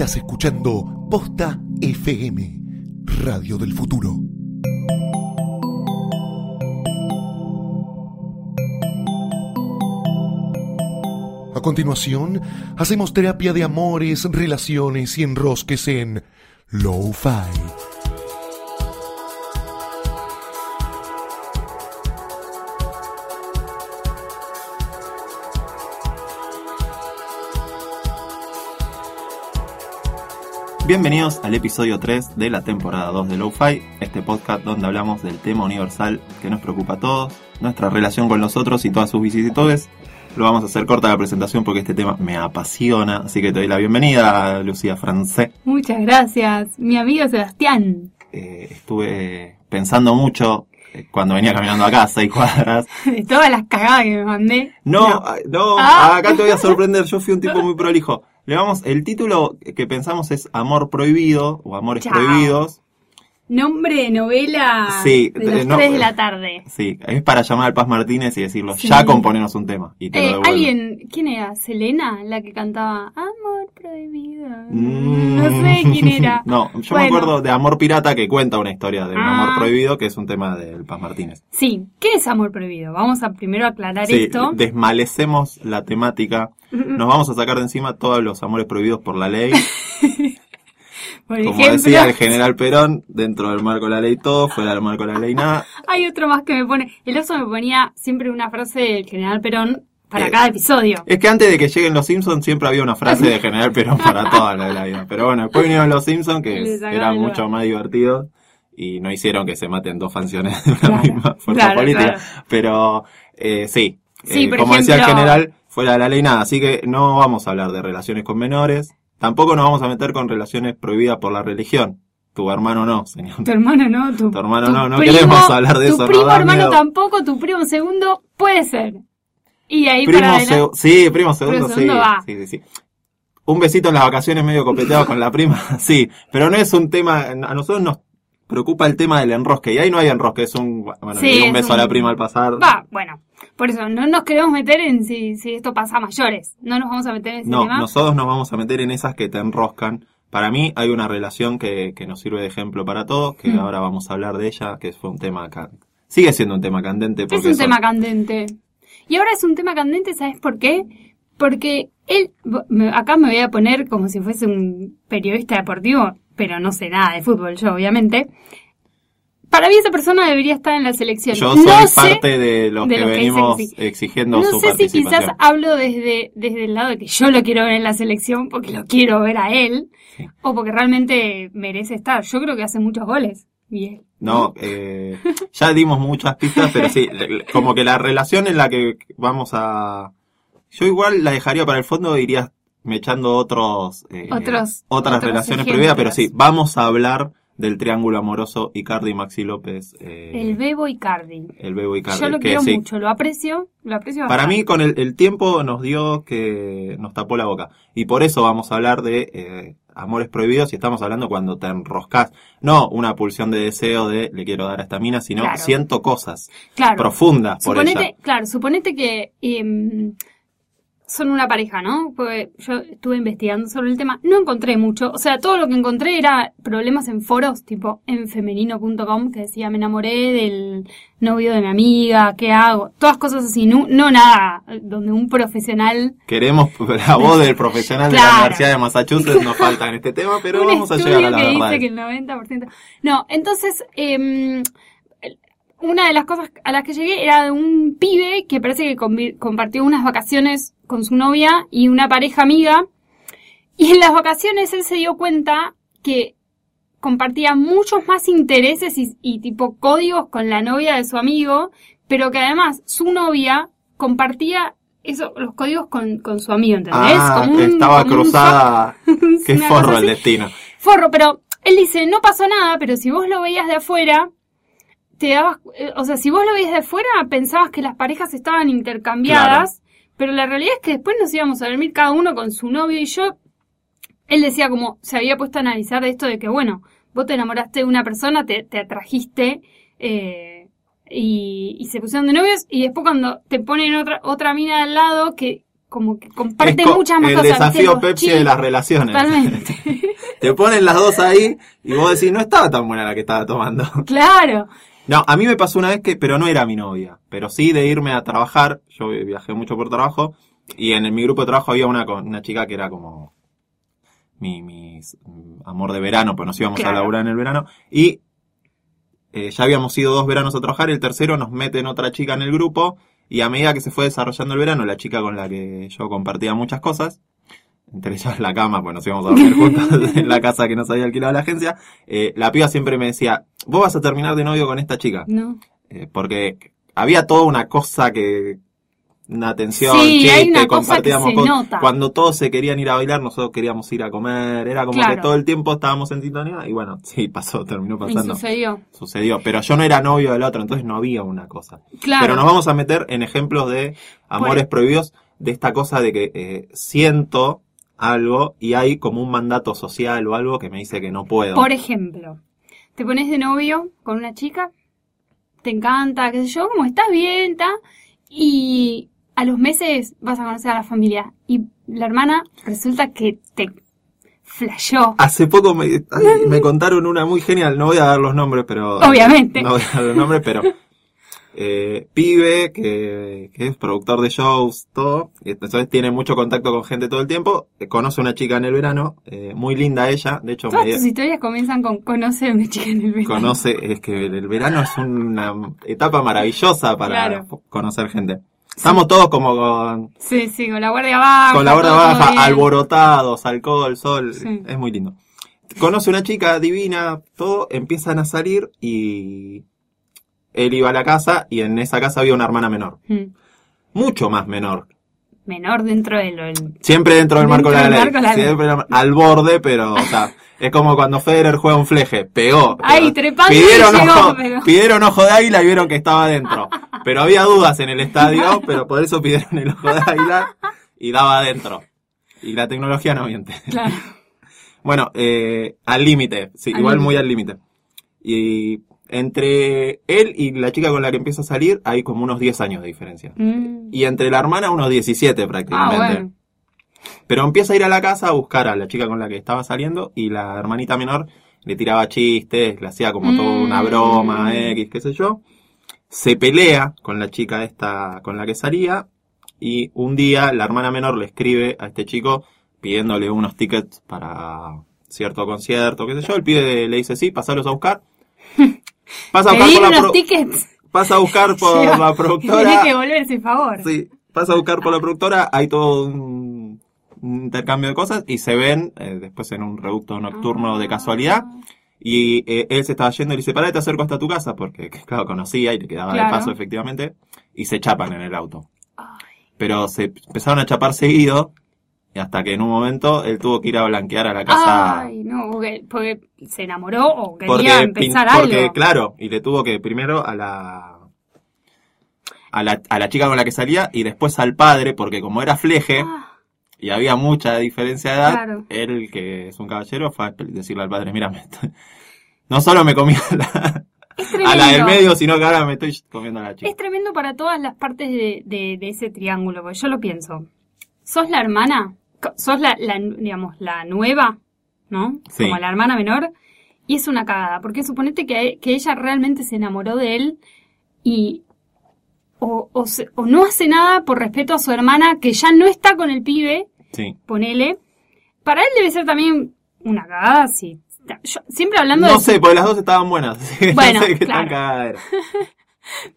Estás escuchando Posta FM, Radio del Futuro. A continuación, hacemos terapia de amores, relaciones y enrosques en Lo-Fi. Bienvenidos al episodio 3 de la temporada 2 de Lo-Fi, este podcast donde hablamos del tema universal que nos preocupa a todos, nuestra relación con los otros y todas sus vicisitudes. Lo vamos a hacer corta la presentación porque este tema me apasiona, así que te doy la bienvenida, Lucía Francé. Muchas gracias, mi amigo Sebastián. Eh, estuve pensando mucho eh, cuando venía caminando acá, seis cuadras. De todas las cagadas que me mandé. No, no, Ah. acá te voy a sorprender, yo fui un tipo muy prolijo. Le vamos, el título que pensamos es Amor Prohibido o Amores Chao. Prohibidos. Nombre de novela Sí, de las eh, no, 3 de la tarde. Sí, es para llamar al Paz Martínez y decirlo, Sí. ya componenos un tema. Y te Eh, alguien, ¿quién era? ¿Selena? La que cantaba Amor Prohibido. Mm. No sé quién era. No, yo me acuerdo de Amor Pirata que cuenta una historia de un Ah. amor prohibido que es un tema del Paz Martínez. Sí, ¿qué es Amor Prohibido? Vamos a primero aclarar Sí, esto. desmalecemos la temática. Nos vamos a sacar de encima todos los amores prohibidos por la ley. Como ejemplo, decía el general Perón, dentro del marco de la ley todo, fuera del marco de la ley nada. hay otro más que me pone. El oso me ponía siempre una frase del general Perón para Eh, cada episodio. Es que antes de que lleguen los Simpsons siempre había una frase de General Perón para toda la, la vida. Pero bueno, después vinieron los Simpsons que el mucho más divertidos y no hicieron que se maten dos funciones de una Claro, misma fuerza claro, política. claro. Pero eh, sí, Sí, eh, como decía el general, fuera de la ley nada. Así que no vamos a hablar de relaciones con menores. Tampoco nos vamos a meter con relaciones prohibidas por la religión. Tu hermano no, señor. Tu hermano no, tu, Tu hermano tu no, no queremos hablar de tu eso, nos primo da hermano miedo. tampoco, tu primo segundo puede ser. Y ahí Primo para seg- sí, primo segundo, Primo segundo sí, va. sí, sí, sí. Un besito en las vacaciones medio copeteado con la prima, sí, pero no es un tema, a nosotros nos preocupa el tema del enrosque, y ahí no hay enrosque, es un, bueno, Sí, un es beso a la prima al pasar. Va, bueno. Por eso, no nos queremos meter en si, si esto pasa a mayores. No nos vamos a meter en ese No, tema. nosotros nos vamos a meter en esas que te enroscan. Para mí hay una relación que, que nos sirve de ejemplo para todos, que Mm. ahora vamos a hablar de ella, que fue un tema acá. Sigue siendo un tema candente es un son- tema candente. Y ahora es un tema candente, ¿sabes por qué? Porque él, acá me voy a poner como si fuese un periodista deportivo, pero no sé nada de fútbol yo, obviamente. Para mí esa persona debería estar en la selección. yo no soy sé, parte de los de que los que venimos que exigiendo no su sé si quizás hablo desde, desde el lado de que yo lo quiero ver en la selección porque lo quiero ver a él, Sí. o porque realmente merece estar. Yo creo que hace muchos goles. Él, No, eh, ya dimos muchas pistas, pero sí, como que la relación en la que vamos a... Yo igual la dejaría para el fondo iría echando otros, eh, Otros- otras otros relaciones ejemplos. prohibidas, pero sí, vamos a hablar del triángulo amoroso Icardi Maxi López, eh, El Bebo Icardi. el Bebo Icardi. Yo lo que quiero sí, mucho, lo aprecio, lo aprecio Para bastante. mí con el, el tiempo nos dio que nos tapó la boca. Y por eso vamos a hablar de eh, amores prohibidos y estamos hablando cuando te enroscas. No una pulsión de deseo de le quiero dar a esta mina, sino Claro. siento cosas claro. profundas por Suponete, ella. claro, suponete que em, son una pareja, ¿no? Porque yo estuve investigando sobre el tema, no encontré mucho, o sea, todo lo que encontré era problemas en foros, tipo en femenino.com, que decía, me enamoré del novio de mi amiga, ¿qué hago? Todas cosas así, no, no nada, donde un profesional... Queremos la voz del profesional de la. Universidad de Massachusetts, nos falta en este tema, pero un vamos a llegar a la que verdad. dice que el 90%... No, entonces, em, una de las cosas a las que llegué era de un pibe que parece que compartió unas vacaciones con su novia y una pareja amiga. Y en las vacaciones él se dio cuenta que compartía muchos más intereses y, y tipo códigos con la novia de su amigo, pero que además su novia compartía eso, los códigos con, con su amigo, ¿entendés? Ah, Como un- estaba como un cruzada. so- Qué forro el destino. Forro, pero él dice, no pasó nada, pero si vos lo veías de afuera, te dabas, eh, o sea, si vos lo veías de afuera, pensabas que las parejas estaban intercambiadas, pero la realidad es que después nos íbamos a dormir cada uno con su novio y yo, él decía como, se había puesto a analizar de esto de que, bueno, vos te enamoraste de una persona, te, te atrajiste, eh, y, y se pusieron de novios, y después cuando te ponen otra, otra mina al lado que como que comparte co- muchas más el cosas. desafío ¿viste? Los Pepsi de las relaciones. Totalmente. Te ponen las dos ahí y vos decís, no estaba tan buena la que estaba tomando. claro. No, a mí me pasó una vez que, pero no era mi novia, pero sí de irme a trabajar, yo viajé mucho por trabajo, y en mi grupo de trabajo había una, una chica que era como mi, mi amor de verano, pues nos íbamos Claro. a laburar en el verano, y eh, ya habíamos ido dos veranos a trabajar, el tercero nos meten otra chica en el grupo, y a medida que se fue desarrollando el verano, la chica con la que yo compartía muchas cosas, entre ellas la cama, pues nos íbamos a dormir juntos en la casa que nos había alquilado la agencia, eh, la piba siempre me decía, vos vas a terminar de novio con esta chica. No. Eh, porque había toda una cosa que una tensión, Sí, chiste, hay una cosa que compartíamos se nota. Cuando todos se querían ir a bailar, nosotros queríamos ir a comer, era como Claro. que todo el tiempo estábamos en sintonía y bueno, sí, pasó, terminó Y pasando. sucedió. Sucedió, pero yo no era novio del otro, entonces no había una cosa. Claro. Pero nos vamos a meter en ejemplos de amores prohibidos, de esta cosa de que eh, siento algo y hay como un mandato social o algo que me dice que no puedo. Por ejemplo, te pones de novio con una chica, te encanta, qué sé yo, como estás bien, ta, y a los meses vas a conocer a la familia y la hermana resulta que te flashó. Hace poco me, me contaron una muy genial, no voy a dar los nombres, pero... Obviamente. No voy a dar los nombres, pero... Eh, pibe, que, que es productor de shows, todo, entonces tiene mucho contacto con gente todo el tiempo, eh, conoce una chica en el verano, eh, muy linda ella, de hecho Todas me tus historias comienzan con conoce a una chica en el verano. conoce, es que el verano es una etapa maravillosa para Claro. conocer gente. Estamos todos como con, Sí, sí, con la guardia baja. con la guardia baja, bien. alborotados, alcohol, sol, Sí. es muy lindo. Conoce una chica divina, todo, empiezan a salir y él iba a la casa y en esa casa había una hermana menor, Mm. mucho más menor. Menor dentro de lo del... Siempre dentro del marco de la Dentro ley, la siempre al borde, pero, o sea, es como cuando Federer juega un fleje, pegó. Ay, pidieron, llegó, ojo, pero- pidieron ojo de águila y vieron que estaba adentro. Pero había dudas en el estadio, pero por eso pidieron el ojo de águila y daba adentro. Y la tecnología no miente. Claro. Bueno, eh, al límite, sí, Al igual muy al límite. Y entre él y la chica con la que empieza a salir hay como unos 10 años de diferencia. Mm. Y entre la hermana unos 17 Ah, prácticamente. bueno. Pero empieza a ir a la casa a buscar a la chica con la que estaba saliendo y la hermanita menor le tiraba chistes, le hacía como toda una Mm. broma, X, qué sé yo. Se pelea con la chica esta con la que salía y un día la hermana menor le escribe a este chico pidiéndole unos tickets para cierto concierto, qué sé yo. El pibe le dice sí, pasalos a buscar. Pasa a buscar por la, pro- tickets. pasa a buscar por la Tenés que productora. volverse favor. Sí, pasa a buscar por la productora, hay todo un, un intercambio de cosas y se ven eh, después en un reducto nocturno de casualidad. Y eh, él se estaba yendo y le dice, pará, te acerco hasta tu casa, porque claro, conocía y le quedaba Claro. de paso efectivamente, y se chapan en el auto. Ay. Pero se empezaron a chapar seguido, hasta que en un momento él tuvo que ir a blanquear a la casa. Ay, no, porque, porque se enamoró o quería porque, pin- empezar porque, algo. claro, y le tuvo que primero a la, a la a la chica con la que salía y después al padre, porque como era fleje, Ah, y había mucha diferencia de edad, Claro. él, que es un caballero, fue a decirle al padre, mira, no solo me comí a la, a la del medio, sino que ahora me estoy comiendo a la chica. Es tremendo para todas las partes de, de- de ese triángulo, porque yo lo pienso. ¿Sos la hermana? ¿Sos la, la, digamos, la nueva? ¿No? Sí. Como la hermana menor. Y es una cagada, porque suponete que, que ella realmente se enamoró de él y... O, o, se- o no hace nada por respeto a su hermana, que ya no está con el pibe, Sí. ponele. Para él debe ser también una cagada, sí. Yo- siempre hablando No de... sé, porque las dos estaban buenas. Bueno, no sé qué claro. tan cagada era.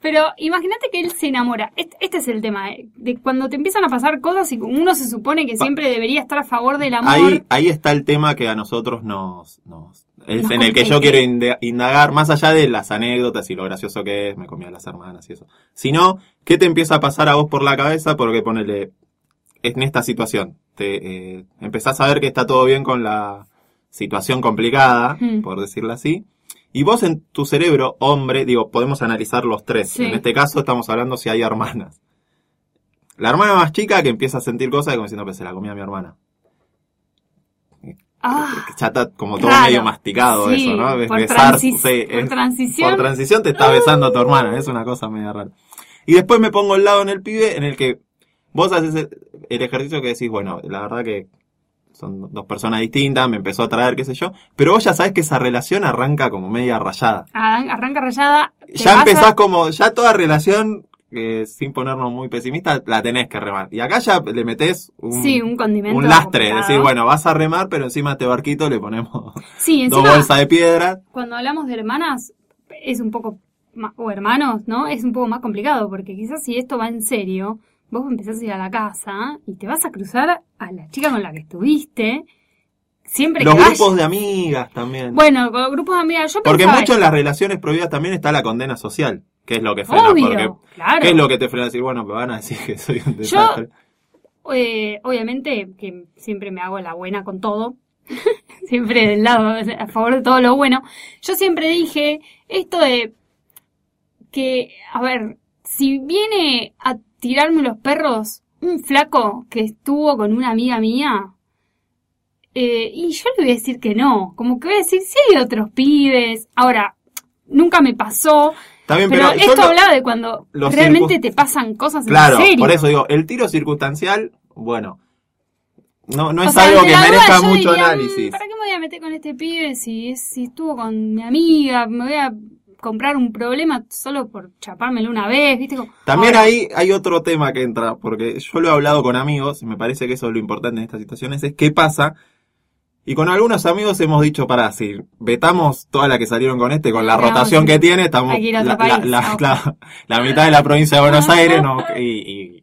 Pero imagínate que él se enamora. Este, este es el tema, eh, de cuando te empiezan a pasar cosas y uno se supone que siempre debería estar a favor del amor. Ahí, ahí está el tema que a nosotros nos, nos es Nos en el que yo quiero indagar, más allá de las anécdotas y lo gracioso que es, me comí a las hermanas y eso. Sino, ¿qué te empieza a pasar a vos por la cabeza? Porque ponele, en esta situación, te eh, empezás a ver que está todo bien con la situación complicada, Hmm. por decirlo así. Y vos en tu cerebro, hombre, digo, podemos analizar los tres. Sí. En este caso estamos hablando si hay hermanas. La hermana más chica que empieza a sentir cosas como diciendo, pues se la comía mi hermana. Ah, ya está como todo medio masticado Sí, eso, ¿no? Por besar, transi- por es- transición. por transición te está besando a tu hermana, es una cosa media rara. Y después me pongo al lado en el pibe en el que vos haces el, el ejercicio que decís, bueno, la verdad que son dos personas distintas, me empezó a traer, qué sé yo, pero vos ya sabés que esa relación arranca como media rayada. Arran- Arranca rayada. Ya a- empezás como, ya toda relación, eh, sin ponernos muy pesimistas, la tenés que remar. Y acá ya le metés un, Sí, un condimento. un lastre, complicado. decir, bueno, vas a remar, pero encima a este barquito le ponemos Sí, dos bolsas de piedra. cuando hablamos de hermanas, es un poco, o hermanos, ¿no? Es un poco más complicado, porque quizás si esto va en serio, vos empezás a ir a la casa y te vas a cruzar a la chica con la que estuviste, siempre Los que grupos de amigas también. Bueno, con grupos de amigas, yo Porque mucho en las relaciones prohibidas también está la condena social, que es lo que frena. Obvio, porque, claro. ¿Qué es lo que te frena? Decir, bueno, me van a decir que soy un desastre. Eh, obviamente que siempre me hago la buena con todo. siempre del lado, a favor de todo lo bueno. Yo siempre dije esto de que, a ver, si viene a tirarme los perros un flaco que estuvo con una amiga mía, eh, y yo le voy a decir que no. Como que voy a decir, si hay otros pibes. Ahora, nunca me pasó. Bien, Pero, esto lo- hablaba de cuando realmente te pasan cosas Claro, en serio. por eso digo, el tiro circunstancial, bueno, no, no O es sea, algo que merezca mucho diría, mm, análisis. ¿Para qué me voy a meter con este pibe si, si estuvo con mi amiga? Me voy a comprar un problema solo por chapármelo una vez, ¿viste? Como- También Ahora, ahí hay otro tema que entra, porque yo lo he hablado con amigos, y me parece que eso es lo importante en estas situaciones, es qué pasa. Y con algunos amigos hemos dicho, para, si vetamos todas las que salieron con este, con la No, rotación sí. que tiene, estamos la, la- la- la- la mitad de la provincia de Buenos No. Aires, no, y, y-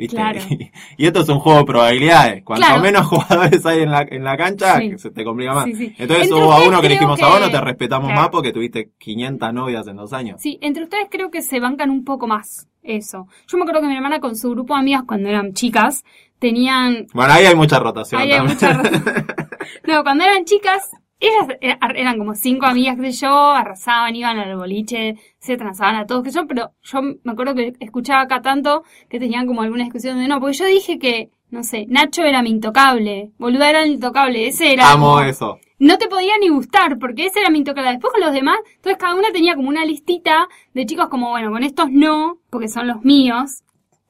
¿viste? Claro. Y, y esto es un juego de probabilidades. Cuanto Claro. menos jugadores hay en la, en la cancha, Sí. se te complica más. Sí, sí. Entonces Entre hubo a uno que le dijimos, a vos no te respetamos Claro. más porque tuviste 500 novias en dos años. Sí, entre ustedes creo que se bancan un poco más eso. Yo me acuerdo que mi hermana con su grupo de amigas cuando eran chicas tenían Bueno, ahí hay mucha rotación. Ahí hay mucha. No, cuando eran chicas, ellas er- eran como cinco amigas que yo, arrasaban, iban al boliche, se transaban a todos que yo, pero yo me acuerdo que escuchaba acá tanto que tenían como alguna discusión de no, porque yo dije que, no sé, Nacho era mi intocable, boluda era el intocable, ese era. Amo como- eso. no te podía ni gustar, porque ese era mi intocable. Después con los demás, entonces cada una tenía como una listita de chicos como, bueno, con estos no, porque son los míos.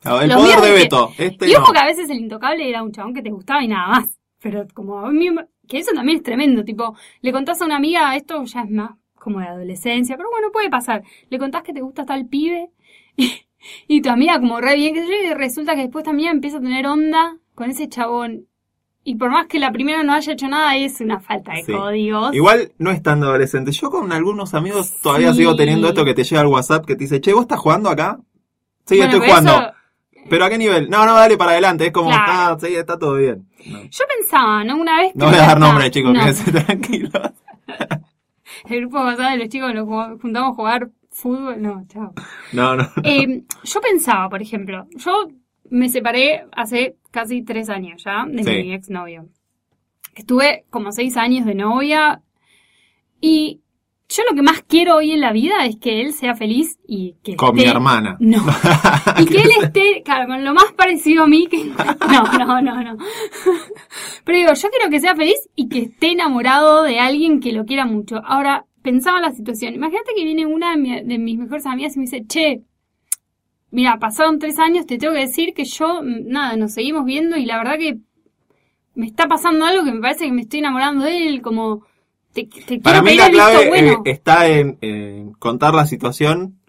El Los poder míos de que- veto. Este Y no. ojo que a veces el intocable era un chabón que te gustaba y nada más. Pero como a mí, que eso también es tremendo, tipo, le contás a una amiga, esto ya es más como de adolescencia, pero bueno, puede pasar. Le contás que te gusta tal pibe y, y tu amiga como re bien que yo y resulta que después también empieza a tener onda con ese chabón. Y por más que la primera no haya hecho nada, es una falta de Sí. códigos. Igual no es tan adolescente. Yo con algunos amigos todavía Sí. sigo teniendo esto que te llega al WhatsApp que te dice, che, ¿vos estás jugando acá? Sí, Bueno, estoy jugando. eso- ¿Pero a qué nivel? No, no, dale para adelante. Es como, Claro. está, sí, está todo bien. No, Yo pensaba, ¿no? Una vez No voy a dar está- nombre, chicos, no. quédense tranquilos. El grupo pasado de los chicos jugamos- juntamos a jugar fútbol. No, chao. No, no. Eh, yo pensaba, por ejemplo, yo me separé hace casi tres años ya de Sí. mi exnovio. Estuve como seis años de novia y yo lo que más quiero hoy en la vida es que él sea feliz y que Con mi hermana. No. Y que él esté, claro, con lo más parecido a mí que... No, no, no, no. Pero digo, yo quiero que sea feliz y que esté enamorado de alguien que lo quiera mucho. Ahora, pensaba en la situación. Imagínate que viene una de, mi- de mis mejores amigas y me dice, che, mira, pasaron tres años, te tengo que decir que yo, nada, nos seguimos viendo y la verdad que me está pasando algo que me parece que me estoy enamorando de él, como... Te, te Para mí la clave bueno. eh, está en, en contar la situación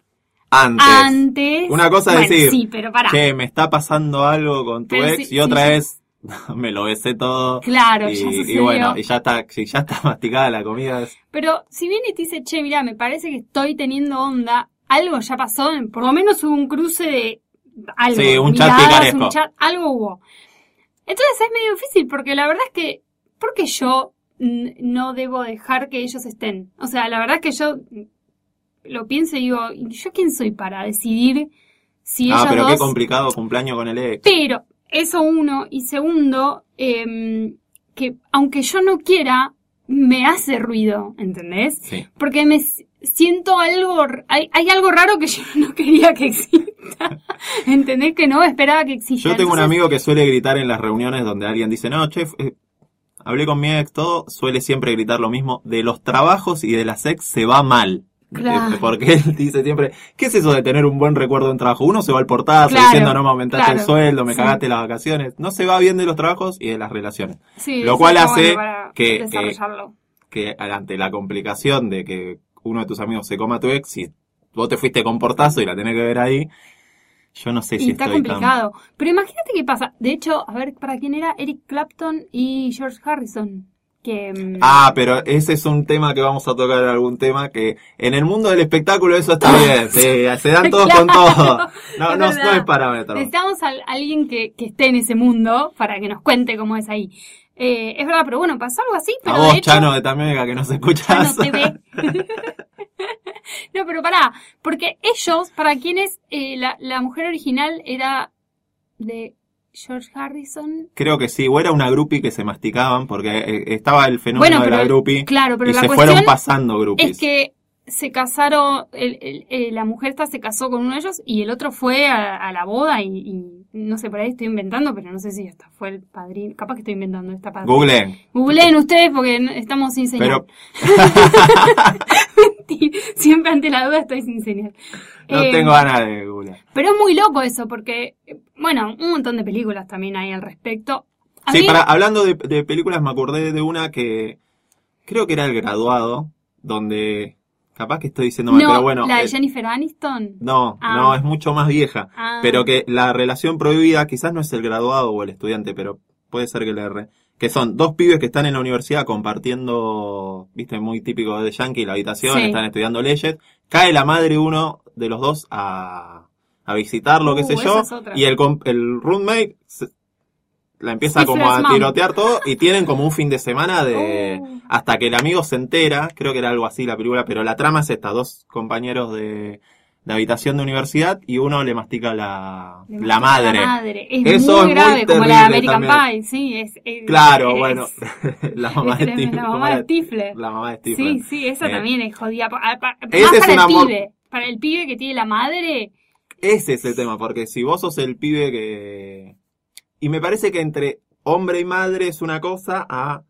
antes. Antes. Una cosa es Bueno, decir, Sí, pero pará. Che, me está pasando algo con tu Pero ex sí, y otra sí, es me lo besé todo. Claro, y, ya y bueno, y ya está, ya está masticada la comida. es- Pero si viene y te dice, che, mira, me parece que estoy teniendo onda, algo ya pasó, por lo menos hubo un cruce de algo. Sí, un chat picaresco. un chat, algo hubo. Entonces es medio difícil, porque la verdad es que, ¿por qué yo no debo dejar que ellos estén? O sea, la verdad es que yo lo pienso y digo, ¿y ¿yo quién soy para decidir si ah, pero dos... qué complicado cumpleaños con el ex. Pero, eso uno. Y segundo, em, que aunque yo no quiera, me hace ruido, ¿entendés? Sí. Porque me siento algo, hay, hay algo raro que yo no quería que exista. ¿Entendés? Que no esperaba que exista. Yo tengo un amigo que suele gritar en las reuniones donde alguien dice, no, chef, eh, hablé con mi ex, todo, suele siempre gritar lo mismo, de los trabajos y de las ex se va mal. Claro. Eh, Porque él dice siempre, ¿qué es eso de tener un buen recuerdo de un trabajo? Uno se va al portazo Claro, diciendo no me aumentaste claro, el sueldo, me sí. cagaste las vacaciones. No se va bien de los trabajos y de las relaciones. Sí, Lo cual hace bueno que- desarrollarlo. Que ante la complicación de que uno de tus amigos se coma a tu ex, si vos te fuiste con portazo y la tenés que ver ahí, yo no sé si y está estoy tan... complicado. Pero imagínate qué pasa. De hecho, a ver, ¿para quién era? Eric Clapton y George Harrison. Que, mm, Ah, pero ese es un tema que vamos a tocar, algún tema que en el mundo del espectáculo eso está bien, sí, se dan todos con todo. No, es no, no es parámetro. necesitamos a alguien que, que esté en ese mundo para que nos cuente cómo es ahí. Eh, es verdad, pero bueno, pasó algo así, pero A de vos, hecho... Chano de Tamega, que nos Chano escuchás. TV. no, pero pará, porque ellos, para quienes eh, la, la mujer original era de George Harrison. Creo que sí, o era una groupie que se masticaban, porque eh, estaba el fenómeno Bueno, de la groupie, Claro, pero y la se fueron pasando groupies. es que se casaron, el, el- eh, la mujer esta se casó con uno de ellos y el otro fue a, a la boda y, y no sé, por ahí estoy inventando, pero no sé si hasta fue el padrino. Capaz que estoy inventando esta padrino. Google. Googleen ustedes porque estamos sin señal. Pero Siempre ante la duda estoy sin señal. no Eh, tengo ganas de Google. Pero es muy loco eso, porque, bueno, un montón de películas también hay al respecto. A Sí, mí- para, hablando de, de películas, me acordé de una que creo que era El Graduado, donde capaz que estoy diciendo mal, no, pero bueno. la de eh, Jennifer Aniston. no, Ah. no, es mucho más vieja. Ah. Pero que la relación prohibida quizás no es el graduado o el estudiante, pero puede ser que le erre. Que son dos pibes que están en la universidad compartiendo, viste, muy típico de Yankee, la habitación, Sí. están estudiando leyes. Cae la madre uno de los dos a, a visitarlo, qué Uh, sé esa yo. Y el, el roommate se- la empieza como a tirotear todo y tienen como un fin de semana de... Oh. Hasta que el amigo se entera, creo que era algo así la película, pero la trama es esta, dos compañeros de, de habitación de universidad y uno le mastica la, Le la madre. La madre. Es Eso es muy muy grave, como la de American también. Pie, sí. Es, es- Claro, es- bueno, la mamá de Stifler. La ¿cómo mamá de? Stifler. La mamá de Stifler. Sí, sí, esa Eh, también es jodida. Ese es para un el amor- pibe. Para el pibe que tiene la madre. Ese es el tema, porque si vos sos el pibe que... Y me parece que entre hombre y madre es una cosa a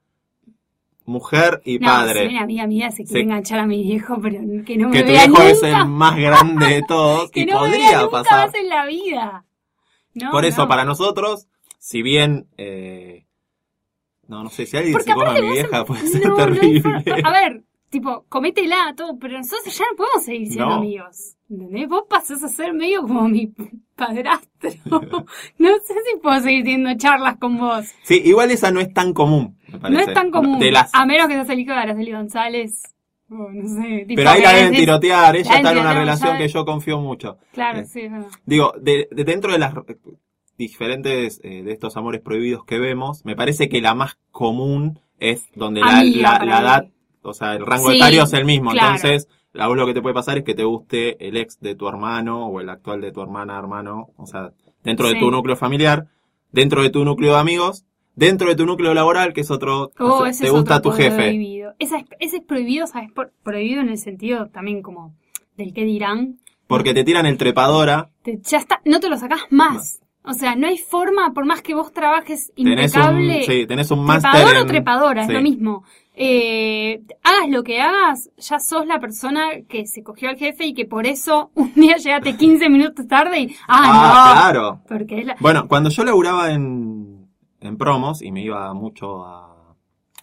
mujer y No, padre. si una amiga mía se quiere Sí. enganchar a mi viejo, pero que no me que tu nunca. es el más grande de todos que y no me vea podría nunca pasar. más en la vida. No, Por eso, no. para nosotros, si bien... eh, no, no sé, si alguien Porque se come a mi vieja puede ser terrible. A ver, tipo, cométela, todo, pero nosotros ya no podemos seguir siendo amigos. ¿Entendés? Vos pasás a ser medio como mi padrastro. no sé si puedo seguir teniendo charlas con vos. Sí, igual esa no es tan común, No es tan común. Las... A menos que seas el hijo de Araceli González. o no sé. tipo Pero ahí la deben tirotear, ella la está en una relación que yo confío mucho. Claro, Eh, sí, es verdad. Digo, de, de dentro de las eh, diferentes eh, de estos amores prohibidos que vemos, me parece que la más común es donde la, la- la edad, o sea, el rango Sí, etario es el mismo. claro. Entonces, la lo que te puede pasar es que te guste el ex de tu hermano o el actual de tu hermana, hermano, o sea, dentro de tu núcleo familiar, dentro de tu núcleo de amigos, dentro de tu núcleo laboral, que es otro, Oh, o sea, ese te es gusta otro tu jefe. prohibido. Esa es- ese es prohibido, ¿sabes? Por- prohibido en el sentido también como del que dirán. Porque te tiran el trepadora, Te- ya está, no te lo sacás más. O sea, no hay forma, por más que vos trabajes tenés impecable. un, sí, tenés un máster trepador o trepadora, sí. es lo mismo. Eh, hagas lo que hagas, ya sos la persona que se cogió al jefe y que por eso un día llegaste 15 minutos tarde y, ah, Ah, no. claro. Porque es la, Bueno, cuando yo laburaba en, en promos y me iba mucho a,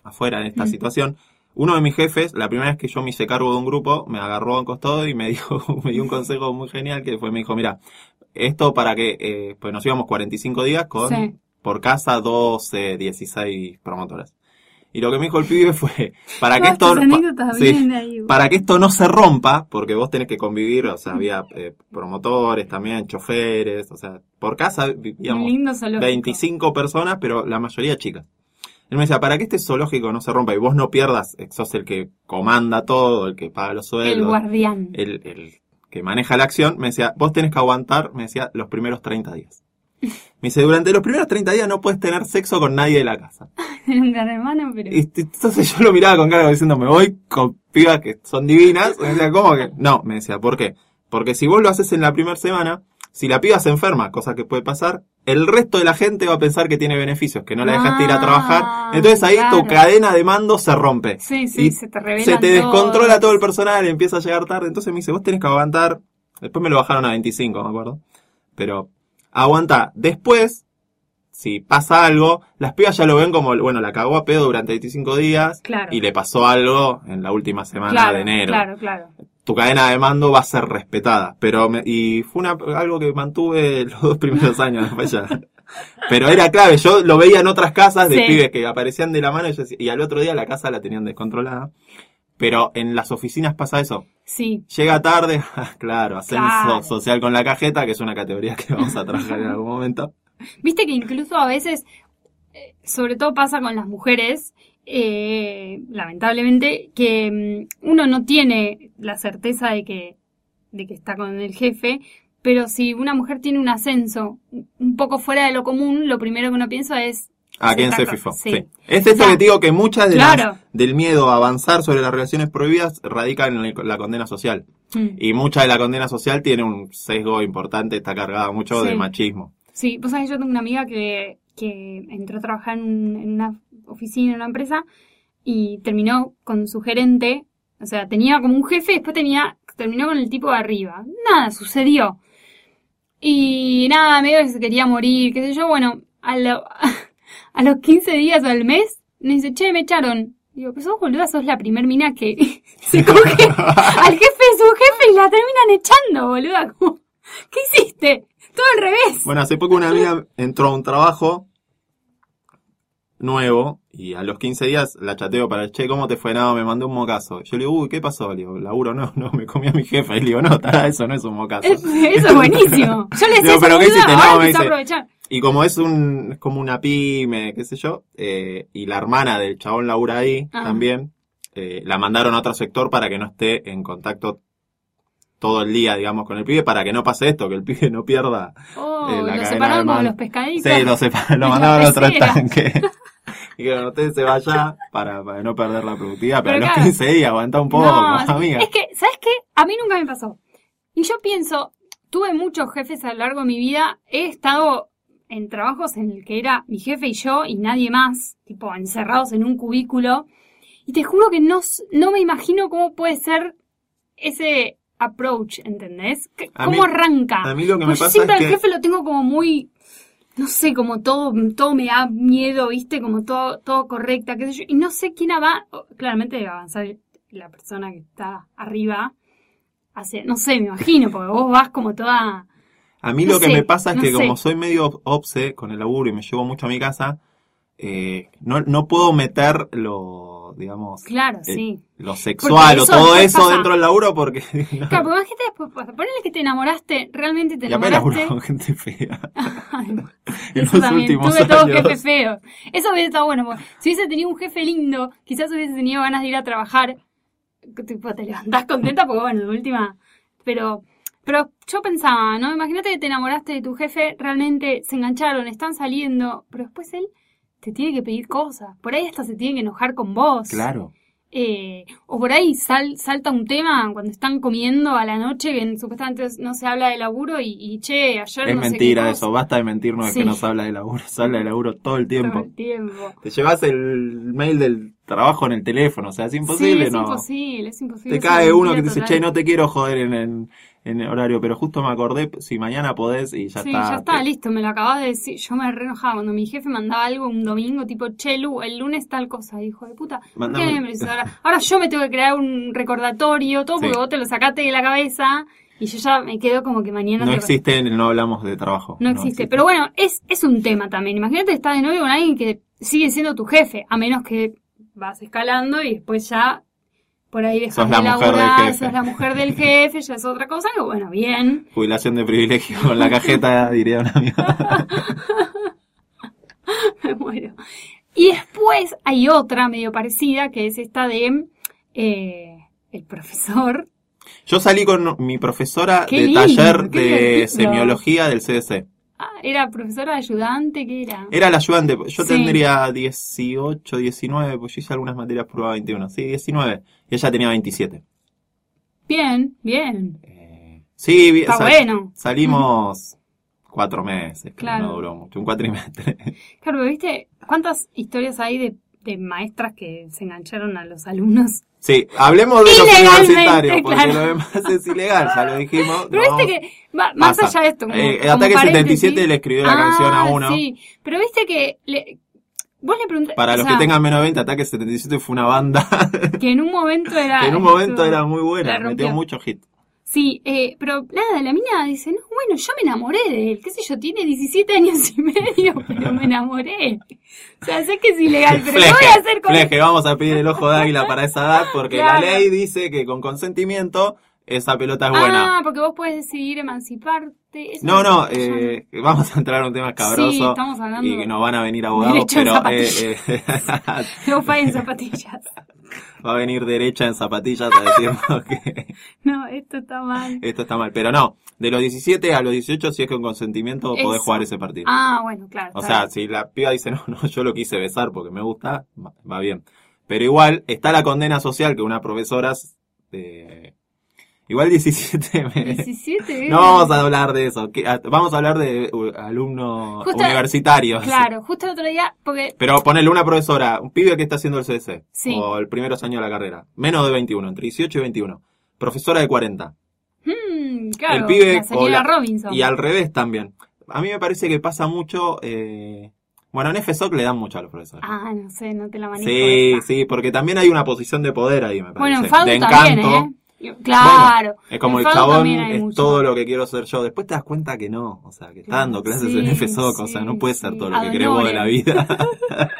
afuera en esta Mm. situación, uno de mis jefes, la primera vez que yo me hice cargo de un grupo, me agarró a un costado y me dijo, me dio un consejo muy genial que fue, me dijo, mira, esto para que, eh, pues nos íbamos 45 días con, Sí. por casa, 12, 16 promotoras. Y lo que me dijo el pibe fue, para que esto, anécdotas sí, ahí. para que esto no se rompa, porque vos tenés que convivir, o sea, había eh, promotores también, choferes, o sea, por casa vivíamos lindo zoológico. 25 personas, pero la mayoría chicas. Él me decía, para que este zoológico no se rompa y vos no pierdas, eh, sos el que comanda todo, el que paga los El sueldos, guardián. el, el que maneja la acción, me decía, vos tenés que aguantar, me decía, los primeros 30 días. Me dice, durante los primeros 30 días no puedes tener sexo con nadie de la casa. Hermano, pero... Y entonces yo lo miraba con cara diciendo, me voy con pibas que son divinas. Me decía, ¿cómo que? No, me decía, ¿por qué? Porque si vos lo haces en la primera semana, si la piba se enferma, cosa que puede pasar, el resto de la gente va a pensar que tiene beneficios, que no la dejaste ir a Ah, trabajar. Entonces ahí tu cadena de mando se rompe. Sí, sí, Y se te revela. Se te descontrola todo el personal y empieza a llegar tarde. Entonces me dice, vos tenés que aguantar. Después me lo bajaron a 25, me acuerdo. Pero aguanta. Después, si pasa algo, las pibas ya lo ven como, bueno, la cagó a pedo durante 25 días. Claro. Y le pasó algo en la última semana Claro, de enero. claro, claro. Tu cadena de mando va a ser respetada. Pero me- y fue una, algo que mantuve los dos primeros años después ya. Pero era clave, yo lo veía en otras casas de Sí. pibes que aparecían de la mano y, yo decía- y al otro día la casa la tenían descontrolada. Pero en las oficinas pasa eso. Sí, Llega tarde, claro, ascenso Claro. social con la cajeta, que es una categoría que vamos a trabajar en algún momento. Viste que incluso a veces, eh, sobre todo pasa con las mujeres, eh, lamentablemente, que mm, uno no tiene la certeza de que, de que está con el jefe, pero si una mujer tiene un ascenso un poco fuera de lo común, lo primero que uno piensa es... ¿A quién se fifó? sí. Sí. Es esto que te digo que muchas de claro. las, del miedo a avanzar sobre las relaciones prohibidas radican en la- condena social. Mm. Y mucha de la condena social tiene un sesgo importante, está cargada mucho Sí. de machismo. Sí, vos sabés, yo tengo una amiga que, que entró a trabajar en una oficina, una empresa, y terminó con su gerente, o sea, tenía como un jefe después tenía, terminó con el tipo de arriba. Nada, sucedió. Y nada, medio que se quería morir, qué sé yo, bueno, a, lo- a los 15 días o al mes, me dice, che, me echaron. Digo, pero sos boluda, sos la primer mina que se coge al jefe de su jefe y la terminan echando, boluda. ¿Qué hiciste? Todo al revés. Bueno, hace poco una amiga entró a un trabajo nuevo y a los 15 días la chateo para, che, ¿cómo te fue? No, me mandé un mocazo. Yo le digo, uy, ¿qué pasó? Le digo, laburo no, no, me comí a mi jefe. Y le digo, no, tará, eso no es un mocazo. Es- Eso es buenísimo. Yo le decía, Digo, esa ¿pero qué boluda, hiciste? No, me dice- aprovechar. Y como es un, es como una pyme, qué sé yo, eh, y la hermana del chabón labura ahí Ah. también, eh, la mandaron a otro sector para que no esté en contacto todo el día, digamos, con el pibe, para que no pase esto, que el pibe no pierda. Oh, eh, la lo separaron como los pescaditos. Sí, lo, lo mandaban a otro pecera. y que bueno, usted se vaya para, para no perder la productividad, pero, Pero a los claro. 15 días aguanta un poco, No, amiga. Es que, ¿sabes qué? A mí nunca me pasó. Y yo pienso, tuve muchos jefes a lo largo de mi vida. He estado en trabajos en el que era mi jefe y yo y nadie más, tipo encerrados en un cubículo. Y te juro que no, no me imagino cómo puede ser ese approach, ¿entendés? ¿Qué- A ¿Cómo mí- arranca? a mí lo que me Porque yo pasa siempre es al que- jefe lo tengo como muy, no sé, como todo, todo me da miedo, ¿viste? Como todo, todo correcta, qué sé yo. Y no sé quién va, claramente debe avanzar la persona que está arriba. Hacia, no sé, me imagino, porque vos vas como toda... A mí No lo que me pasa es no que sé. como soy medio obse con el laburo y me llevo mucho a mi casa, eh, no, no puedo meter lo, digamos, Claro, eh, sí. lo sexual o todo eso pasa. dentro del laburo porque... no. Claro, porque imagínate después, ponele que te enamoraste, realmente te y enamoraste. con gente fea. Ay, no. en Eso los también, últimos tuve todos años. jefes feos. Eso hubiese estado bueno. porque si hubiese tenido un jefe lindo, quizás hubiese tenido ganas de ir a trabajar. Tipo, te levantás contenta porque, bueno, de última. Pero, pero yo pensaba, ¿no? Imagínate que te enamoraste de tu jefe, realmente se engancharon, están saliendo, pero después él te tiene que pedir cosas. Por ahí hasta se tiene que enojar con vos. Claro. Eh, o por ahí sal- salta un tema cuando están comiendo a la noche que supuestamente no se habla de laburo y, y, che, ayer Es no sé qué mentira eso, basta de mentirnos de Sí. que no se habla de laburo, se habla de laburo todo el Todo tiempo. el tiempo. Te llevas el mail del trabajo en el teléfono, o sea, es imposible, sí, es ¿no? imposible, es imposible. Te es cae uno que mentira te dice, total. che, no te quiero joder en, en, en el horario, pero justo me acordé, si mañana podés y ya sí, está. ya está, Te- listo, me lo acabas de decir. Yo me re enojaba cuando mi jefe mandaba algo un domingo, tipo, che, Lu, el lunes tal cosa, hijo de puta. ¿Por Mandame- qué me ahora? Ahora yo me tengo que crear un recordatorio, todo porque Sí. vos te lo sacaste de la cabeza y yo ya me quedo como que mañana No te- existe, no hablamos de trabajo. No existe. Pero bueno, es, es un tema también. Imagínate estar de novio con alguien que sigue siendo tu jefe, a menos que vas escalando y después ya por ahí dejas Sos de la mujer del jefe. sos la mujer del jefe, ya es otra cosa, que bueno, bien. Jubilación de privilegio con la cajeta, diría una amiga. Me muero. Y después hay otra medio parecida, que es esta de eh, el profesor. Yo salí con mi profesora Qué de lindo, taller de semiología del CDC. Ah, ¿Era profesora ayudante? ¿Qué era? Era la ayudante, yo Sí. tendría 18, 19, pues yo hice algunas materias prueba 21, sí, 19, y ella tenía 27. Bien, bien. Eh, sí, Está sal- bueno. salimos cuatro meses, Claro. no duró mucho, un cuatrimestre. Claro, pero viste, ¿cuántas historias hay de, de maestras que se engancharon a los alumnos? Sí, hablemos de los universitarios, porque claro. lo demás es ilegal, ya lo dijimos. Pero no. viste que, va- más allá de esto, como, Eh, como Ataque paréntesis- 77 le escribió la canción a Ah, uno. Sí, pero viste que le- vos le preguntaste. Para los sea, que tengan menos de 20, Ataque 77 fue una banda Que en un momento era. que en un momento era muy buena, metió mucho hit. Sí, eh, pero nada, la mina dice, no, bueno, yo me enamoré de él, qué sé yo, tiene 17 años y medio, pero me enamoré. O sea, sé que es ilegal, pero ¿qué voy a hacer con Fleje, vamos a pedir el ojo de águila para esa edad, porque Claro. la ley dice que con consentimiento esa pelota es buena. Ah, porque vos puedes decidir emanciparte. No, no, eh, vamos a entrar en un tema escabroso Sí, estamos hablando y que nos van a venir abogados, pero eh, zapatillas. eh, No fue en zapatillas. va a venir derecha en zapatillas a decirnos que No, esto está mal. esto está mal. Pero no, de los 17 a los 18, si es con consentimiento, podés Eso. jugar ese partido. Ah, bueno, claro. O sea, bien. si la piba dice, no, no, yo lo quise besar porque me gusta, va, va bien. Pero igual, está la condena social que una profesora... eh, igual 17... me- 17. No vamos a hablar de eso. que- a- Vamos a hablar de uh, alumnos Justo- universitarios. Claro, justo el otro día, porque Pero ponerle una profesora, un pibe que está haciendo el CDC, Sí. o el primeros años de la carrera, menos de 21, entre 18 y 21, profesora de 40. hmm, claro, el pibe la señora o la- Robinson. Y al revés también. A mí me parece que pasa mucho, eh, bueno, en FSOC le dan mucho a los profesores. Ah, no sé, no te la manejo. sí, sí, porque también hay una posición de poder ahí, me parece. Bueno, en FADU de también, encanto. ¿eh? Claro. Bueno, es como el FADU chabón es mucho. todo lo que quiero ser yo. Después te das cuenta que no. O sea, que está dando clases Sí, en FSOC. o sea, no puede ser sí. todo lo que Ad queremos de la vida.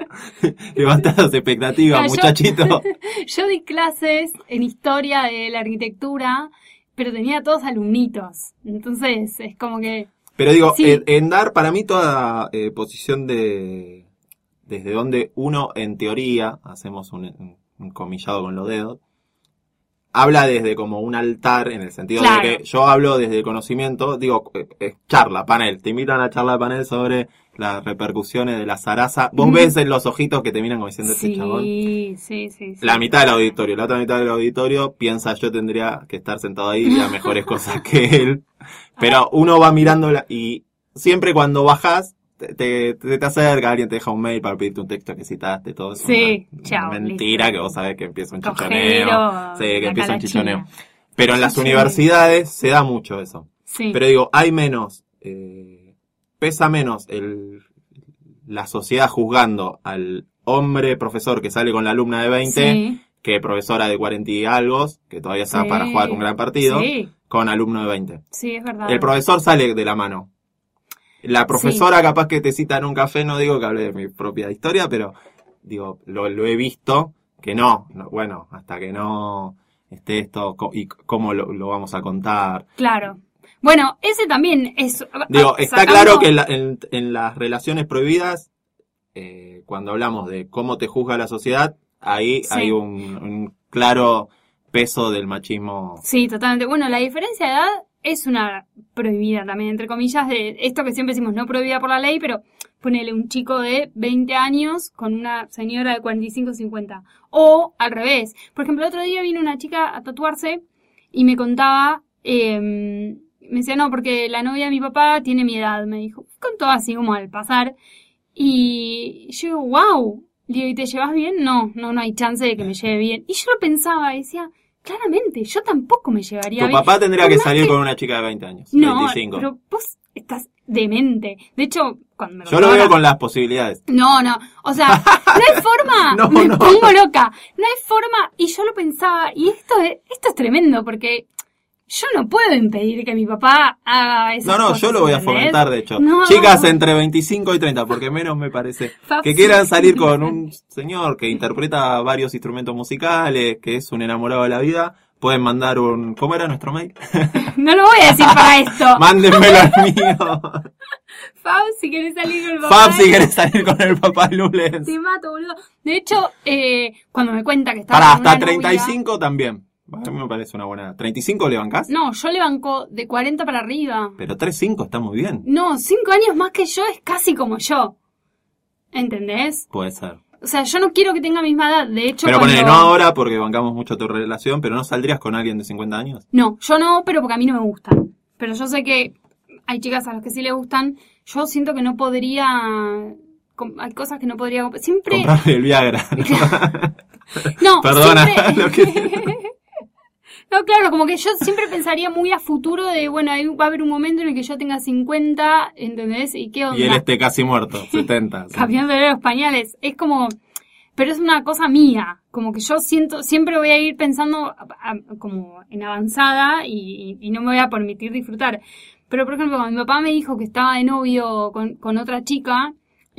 Levanta las expectativas, muchachito. Yo di clases en historia de la arquitectura, pero tenía todos alumnitos. Entonces, es como que. Pero digo, en, en dar para mí toda eh, posición de... Desde donde uno, en teoría, hacemos un comillado con los dedos, habla desde como un altar, en el sentido Claro. de que yo hablo desde el conocimiento, digo, eh, eh, charla, panel, te invitan a charla panel sobre las repercusiones de la zaraza. Vos Mm. ves en los ojitos que te miran como diciendo este chabón. Sí, sí, sí, sí. La mitad del auditorio, la otra mitad del auditorio piensa yo tendría que estar sentado ahí y mejores cosas que él. Pero uno va mirando la- y siempre cuando bajas te, te, te acerca, alguien te deja un mail para pedirte un texto que citaste, todo eso. Sí, Una- chao, mentira listo. que vos sabés que empieza un Cogero, chichoneo. Sí, que empieza un chichoneo. Pero en las Sí. universidades se da mucho eso. Sí. Pero digo, hay menos, eh, pesa menos el, la sociedad juzgando al hombre profesor que sale con la alumna de 20 Sí, que profesora de 40 y algo, que todavía está para jugar un gran partido, con alumno de 20. sí, es verdad. El profesor sale de la mano. La profesora capaz que te cita en un café, no digo que hable de mi propia historia, pero digo, lo, lo he visto, que no, no, bueno, hasta que no esté esto y cómo lo, lo vamos a contar. Claro. Bueno, ese también es. Digo, ah, está claro que en, la- en- en las relaciones prohibidas, eh, cuando hablamos de cómo te juzga la sociedad, ahí Sí. hay un, un claro peso del machismo. Sí, totalmente. Bueno, la diferencia de edad es una prohibida también, entre comillas, de esto que siempre decimos no prohibida por la ley, pero ponele un chico de 20 años con una señora de 45 50. O al revés. Por ejemplo, el otro día vino una chica a tatuarse y me contaba, eh, me decía, no, porque la novia de mi papá tiene mi edad, me dijo. Contó así como al pasar. Y yo digo, wow. Digo, ¿y te llevas bien? No, no, no hay chance de que me lleve bien. Y yo lo pensaba decía, claramente, yo tampoco me llevaría Tu bien. papá tendría que salir que- con una chica de 20 años, No, 25. pero vos estás demente. De hecho, cuando me Yo lo veo la- con las posibilidades. No, no. O sea, no hay forma. No, me no. pongo loca. No hay forma. Y yo lo pensaba. Y esto es, esto es tremendo porque yo no puedo impedir que mi papá haga esas No, no, cosas, yo lo voy a fomentar, de hecho. No. Chicas entre 25 y 30, porque menos me parece. Que quieran salir con un señor que interpreta varios instrumentos musicales, que es un enamorado de la vida, pueden mandar un... ¿Cómo era nuestro mail? No lo voy a decir para esto. Mándenmelo al mío. Fab, si querés salir con el papá. Fab, si querés salir con el papá Lulens. Te mato, boludo. De hecho, eh, cuando me cuenta que estaba Para hasta novia- 35 también. A mí me parece una buena. ¿35 le bancás? No, yo le banco de 40 para arriba. Pero 35 está muy bien. No, 5 años más que yo es casi como yo. ¿Entendés? Puede ser. O sea, yo no quiero que tenga misma edad. De hecho, Pero cuando... ponele, no ahora porque bancamos mucho tu relación, pero no saldrías con alguien de 50 años. No, yo no, pero porque a mí no me gustan. Pero yo sé que hay chicas a las que sí le gustan. Yo siento que no podría, hay cosas que no podría, siempre, Comprarle el Viagra. no, Perdona, siempre- lo que- No, claro, como que yo siempre pensaría muy a futuro de, bueno, ahí va a haber un momento en el que yo tenga 50, ¿entendés? ¿Y qué onda? y él esté casi muerto, 70. sí. cambiándole los pañales. Es como, pero es una cosa mía, como que yo siento, siempre voy a ir pensando a- a- como en avanzada y, y- y no me voy a permitir disfrutar. Pero por ejemplo, cuando mi papá me dijo que estaba de novio con, con otra chica,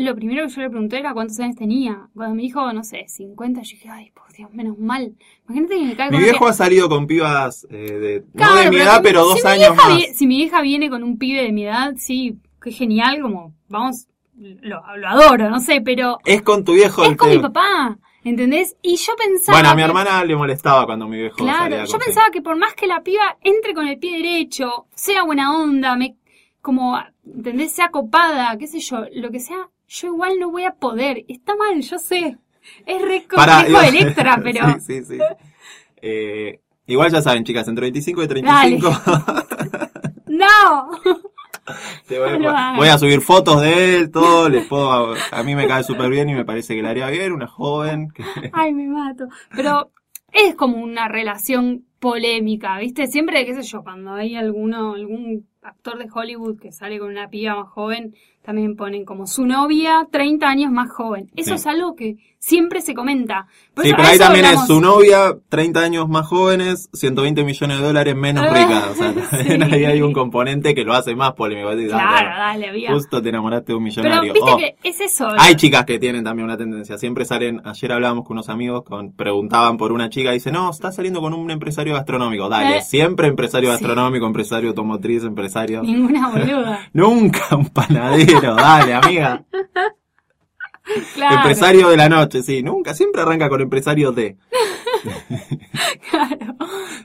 lo primero que yo le pregunté era cuántos años tenía. Cuando me dijo, no sé, 50, yo dije, ay, por Dios, menos mal. Imagínate que me cae Mi con viejo que- ha salido con pibas eh, de, Claro, no de mi edad, si- pero dos años vieja más. vi- si mi hija viene con un pibe de mi edad, sí, qué genial, como, vamos, lo, lo adoro, no sé, pero Es con tu viejo es el con mi papá, ¿entendés? Y yo pensaba... Bueno, a mi que- hermana le molestaba cuando mi viejo salía Claro, con yo sí. pensaba que por más que la piba entre con el pie derecho, sea buena onda, me como, ¿entendés? Sea copada, qué sé yo, lo que sea, yo igual no voy a poder. Está mal, yo sé. Es re complejo de Electra, pero... sí, sí, sí. Eh, igual ya saben, chicas, entre 25 y 35 ¡No! te voy, No hagas. voy a subir fotos de él, todo, les puedo, a mí me cae súper bien y me parece que le haría bien, una joven. que- Ay, me mato. Pero es como una relación polémica, ¿viste? Siempre, qué sé yo, cuando hay alguno, algún actor de Hollywood que sale con una piba más joven, también ponen como su novia 30 años más joven. Eso Sí. es algo que siempre se comenta. Por Sí, eso- pero ahí también hablamos. es su novia, 30 años más jóvenes, 120 millones de dólares menos Ah, rica. O sea, también sí. ahí hay un componente que lo hace más polémico. Decís, Claro, "Ah, dale, amiga. Justo te enamoraste de un Pero millonario. viste Oh, que es eso. Hay chicas que tienen también una tendencia. Siempre salen, ayer hablábamos con unos amigos, con, preguntaban por una chica y dice, no, está saliendo con un empresario gastronómico. Dale, Eh. siempre empresario Sí. gastronómico, empresario automotriz, empresario. Ninguna boluda. Nunca un panadero, dale, amiga. Claro. Empresario de la noche, sí, nunca, siempre arranca con empresario de. Claro.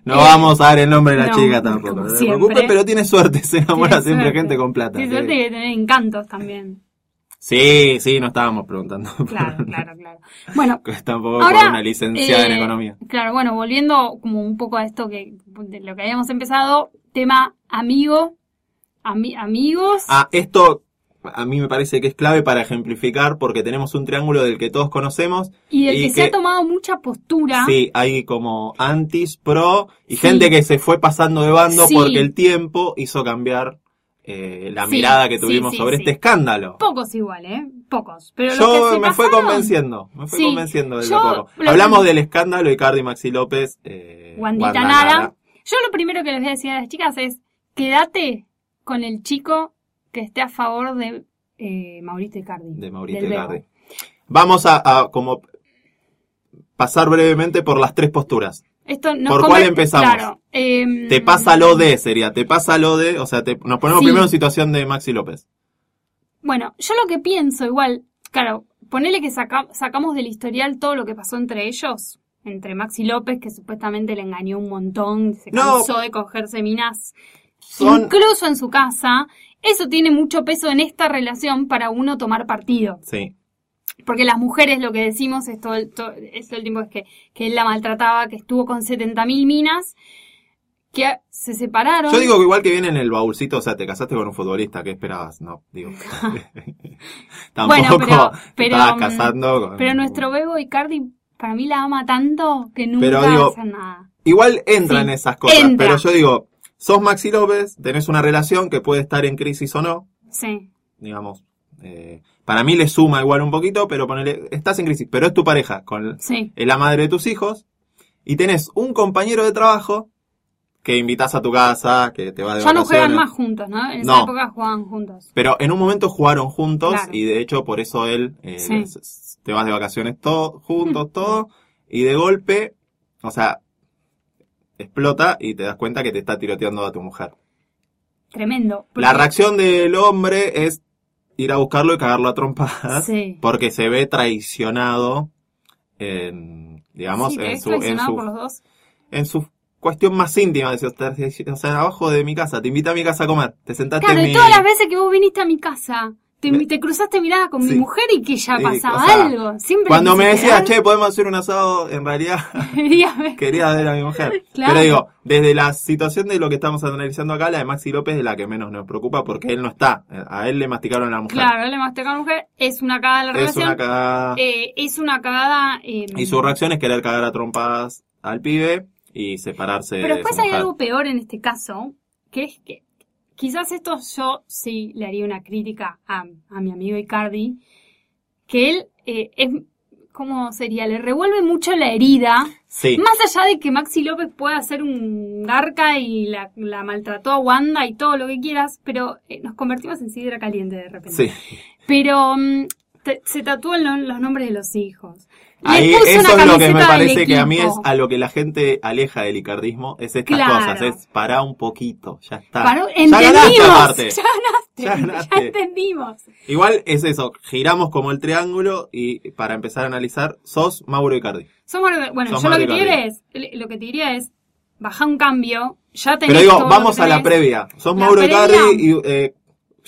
No Eh, vamos a dar el nombre de la no, chica tampoco. No se siempre. preocupe, pero tiene suerte, se enamora Tiene siempre suerte. gente con plata. Sí. suerte que tener encantos también. Sí, sí, no estábamos preguntando. Claro, claro, claro. Bueno, Tampoco Ahora, por una licenciada en eh, economía. Claro, bueno, volviendo como un poco a esto que de lo que habíamos empezado, tema amigo, ami- amigos. Ah, esto a mí me parece que es clave para ejemplificar porque tenemos un triángulo del que todos conocemos. y del y que, se ha tomado mucha postura. Sí, hay como antis, pro y Sí. gente que se fue pasando de bando Sí. porque el tiempo hizo cambiar eh, la Sí, mirada que tuvimos sobre este escándalo. Pocos igual, ¿eh? Pocos. Pero los Yo que se me fue convenciendo, me fue Sí, convenciendo de yo lo poco. lo- Hablamos del escándalo de Cardi Maxi López. Eh, Nara. Nara. Yo lo primero que les voy a decir a las chicas es, quédate con el chico que esté a favor de eh, Mauricio Icardi. de Mauricio. Icardi. Vamos a, a como pasar brevemente por las tres posturas. Esto nos ¿Por cuál empezamos? Claro. em, Te pasa lo de, sería, te pasa lo de, o sea, te- nos ponemos Sí. primero en situación de Maxi López. Bueno, yo lo que pienso igual, claro, ponele que saca- sacamos del historial todo lo que pasó entre ellos, entre Maxi López, que supuestamente le engañó un montón, se No. cansó de cogerse minas, Son, incluso en su casa. Eso tiene mucho peso en esta relación para uno tomar partido. sí, Porque las mujeres lo que decimos es todo el, to- es todo el tiempo es que, que él la maltrataba, que estuvo con 70.000 minas, que se separaron. Yo digo que igual que viene en el baúlcito, o sea, te casaste con un futbolista, ¿qué esperabas? No, digo. Tampoco Bueno, pero- pero, estabas casando con... Pero nuestro Bebo Icardi para mí la ama tanto que nunca Pero digo, hace nada. Igual entra Sí, en esas cosas, entra. pero yo digo, sos Maxi López, tenés una relación que puede estar en crisis o no, Sí. digamos. eh, para mí le suma igual un poquito, pero ponele, estás en crisis, pero es tu pareja, con Sí. es la madre de tus hijos, y tenés un compañero de trabajo que invitas a tu casa, que te va de Ya no juegan vacaciones. más juntos, ¿no? En esa No. época jugaban juntos. Pero en un momento jugaron juntos Claro. y de hecho por eso él eh, Sí. te vas de vacaciones todos juntos, todo, y de golpe, o sea, explota y te das cuenta que te está tiroteando a tu mujer. Tremendo. La reacción del hombre es ir a buscarlo y cagarlo a trompadas Sí. porque se ve traicionado en, digamos, Sí, en su, en traicionado su por los dos. en su cuestión más íntima, decía, o sea, abajo de mi casa, te invita a mi casa a comer, te sentaste Claro, en y mi... todas las veces que vos viniste a mi casa, te, Me- te cruzaste mirada con Sí. mi mujer y que ya pasaba o sea, algo. Siempre Cuando me decías, quedar, che, podemos hacer un asado, en realidad quería ver. a mi mujer. Claro. Pero digo, desde la situación de lo que estamos analizando acá, la de Maxi López es la que menos nos preocupa porque él no está. A él le masticaron a la mujer. Claro, le masticar a la mujer es una cagada la es relación. una cagada. Eh, es una cagada. eh, Y su reacción es querer cagar a trompadas al pibe y separarse Pero de después su hay mujer. algo peor en este caso, que es que quizás esto yo sí le haría una crítica a, a mi amigo Icardi, que él eh, es, ¿cómo sería? Le revuelve mucho la herida, Sí. más allá de que Maxi López pueda ser un garca y la, la maltrató a Wanda y todo lo que quieras, pero eh, nos convertimos en sidra caliente de repente. Sí. Pero mm, te- se tatúan lo- los nombres de los hijos. Ahí, eso es lo que me parece que a mí es a lo que la gente aleja del icardismo, es estas Claro. cosas, es para un poquito, ya está. Paró- ya ganaste entendimos, ya ganaste, Ya ya, ganaste. entendimos. Igual es eso, giramos como el triángulo y para empezar a analizar, sos Mauro Icardi. Somos, bueno, Sos yo lo que, te diría es, lo que te diría es, baja un cambio, ya tenés Pero digo, todo vamos a la previa. Sos La Mauro Icardi y eh,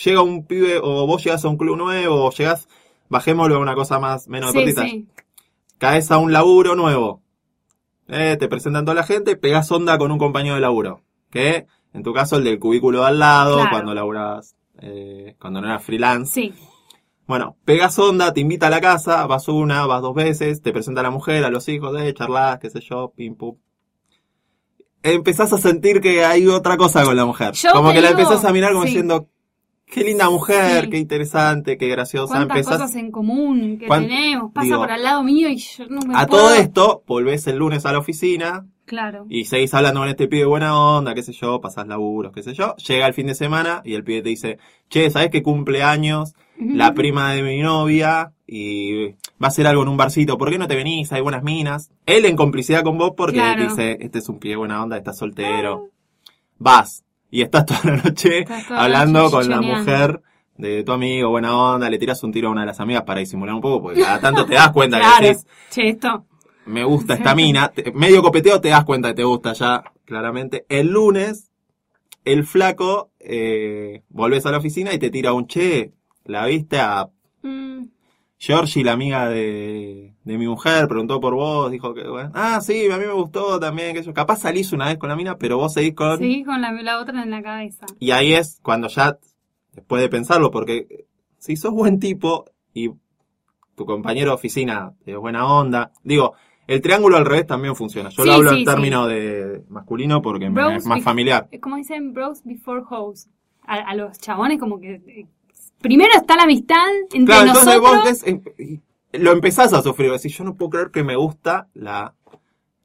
llega un pibe o vos llegas a un club nuevo o llegás, bajémoslo a una cosa más, menos Sí, deportista. sí. Caes a un laburo nuevo. Eh, te presentan toda la gente, pegás onda con un compañero de laburo. Que, en tu caso, el del cubículo de al lado, Claro. cuando laburabas, eh, cuando no eras freelance. Sí, Bueno, pegas onda, te invita a la casa, vas una, vas dos veces, te presenta a la mujer, a los hijos, eh, charlas, qué sé yo, pim pum. Empezás a sentir que hay otra cosa con la mujer. Yo como que la empezás a mirar como sí. diciendo, qué linda mujer, Sí. qué interesante, qué graciosa. cuántas Empezás cosas en común que Cuán- tenemos, pasa digo, por al lado mío y yo no me a puedo... todo esto, volvés el lunes a la oficina Claro. y seguís hablando con este pibe buena onda, qué sé yo, pasás laburos, qué sé yo. Llega el fin de semana y el pibe te dice, che, ¿sabés que cumple años? la prima de mi novia y va a hacer algo en un barcito, ¿por qué no te venís? Hay buenas minas. Él en complicidad con vos porque Claro. dice, este es un pie buena onda, está soltero. Vas y estás toda la noche toda hablando con la mujer de tu amigo, buena onda, le tiras un tiro a una de las amigas para disimular un poco, porque cada tanto te das cuenta Claro. que decís, Che, esto. me gusta esta mina, Te- medio copeteo te das cuenta que te gusta ya, claramente. El lunes, el flaco, eh, volvés a la oficina y te tira un che, la viste a Georgie, la amiga de, de mi mujer, preguntó por vos, dijo que, bueno, ah, sí, a mí me gustó también, que yo, capaz salís una vez con la mina, pero vos seguís con... seguí con la, la otra en la cabeza. Y ahí es cuando ya, después de pensarlo, porque si sos buen tipo y tu compañero de oficina es buena onda, digo, el triángulo al revés también funciona. Yo Sí, lo hablo sí, en sí. términos de masculino porque me es más familiar. Eh, Como dicen, bros before hoes. A, a los chabones como que... eh, primero está la amistad entre Claro, entonces vos ves, em- y lo empezás a sufrir, decís, yo no puedo creer que me gusta la,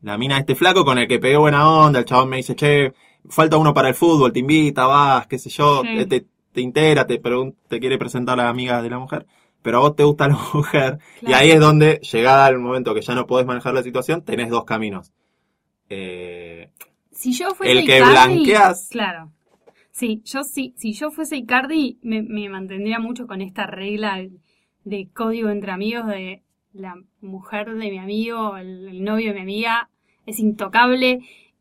la mina de este flaco con el que pegué buena onda, el chabón me dice, che, falta uno para el fútbol, te invita, vas, qué sé yo, Sí. eh, te, te integra, te, te quiere presentar a la amiga de la mujer, pero a vos te gusta la mujer, y ahí es donde, llegada el momento que ya no podés manejar la situación, tenés dos caminos. Eh, Si yo fuese El que Icardi, blanqueas. Claro. Sí, yo sí, si yo fuese Icardi, me, me mantendría mucho con esta regla de código entre amigos de la mujer de mi amigo, el, el novio de mi amiga, es intocable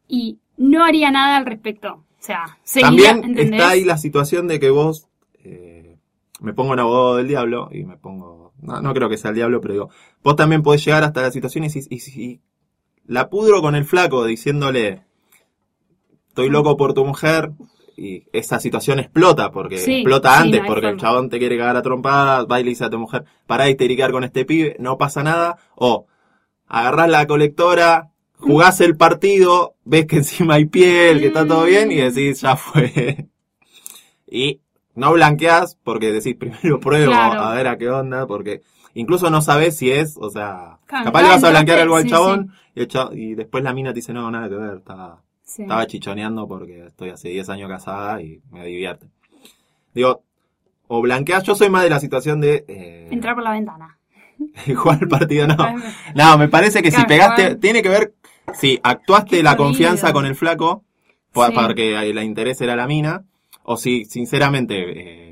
y no haría nada al respecto. O sea, seguiría, También ¿entendés? está ahí la situación de que vos, eh, me pongo en abogado del diablo y me pongo, no, no creo que sea el diablo, pero digo, vos también podés llegar hasta la situación y si, y si la pudro con el flaco diciéndole, estoy loco por tu mujer, y esa situación explota, porque Sí, explota sí, antes, no porque el chabón te quiere cagar a trompadas, va y le dice a tu mujer, pará de histericar con este pibe, no pasa nada, o agarrás la colectora, jugás el partido, ves que encima hay piel, que está todo bien, y Mm. decís, ya fue. y no blanqueás, porque decís, primero pruebo, Claro. a ver a qué onda, porque incluso no sabés si es, o sea, capaz le vas a blanquear algo al sí, chabón, Y, el cha- y después la mina te dice, no, nada que ver, estaba, Sí. estaba chichoneando porque estoy hace 10 años casada y me divierte. Digo, o blanqueás, yo soy más de la situación de... eh, Entrar por la ventana. jugar el partido, no. No, me parece que si pegaste, igual. tiene que ver, si actuaste la confianza con el flaco, Sí. porque el interés era la mina, o si sinceramente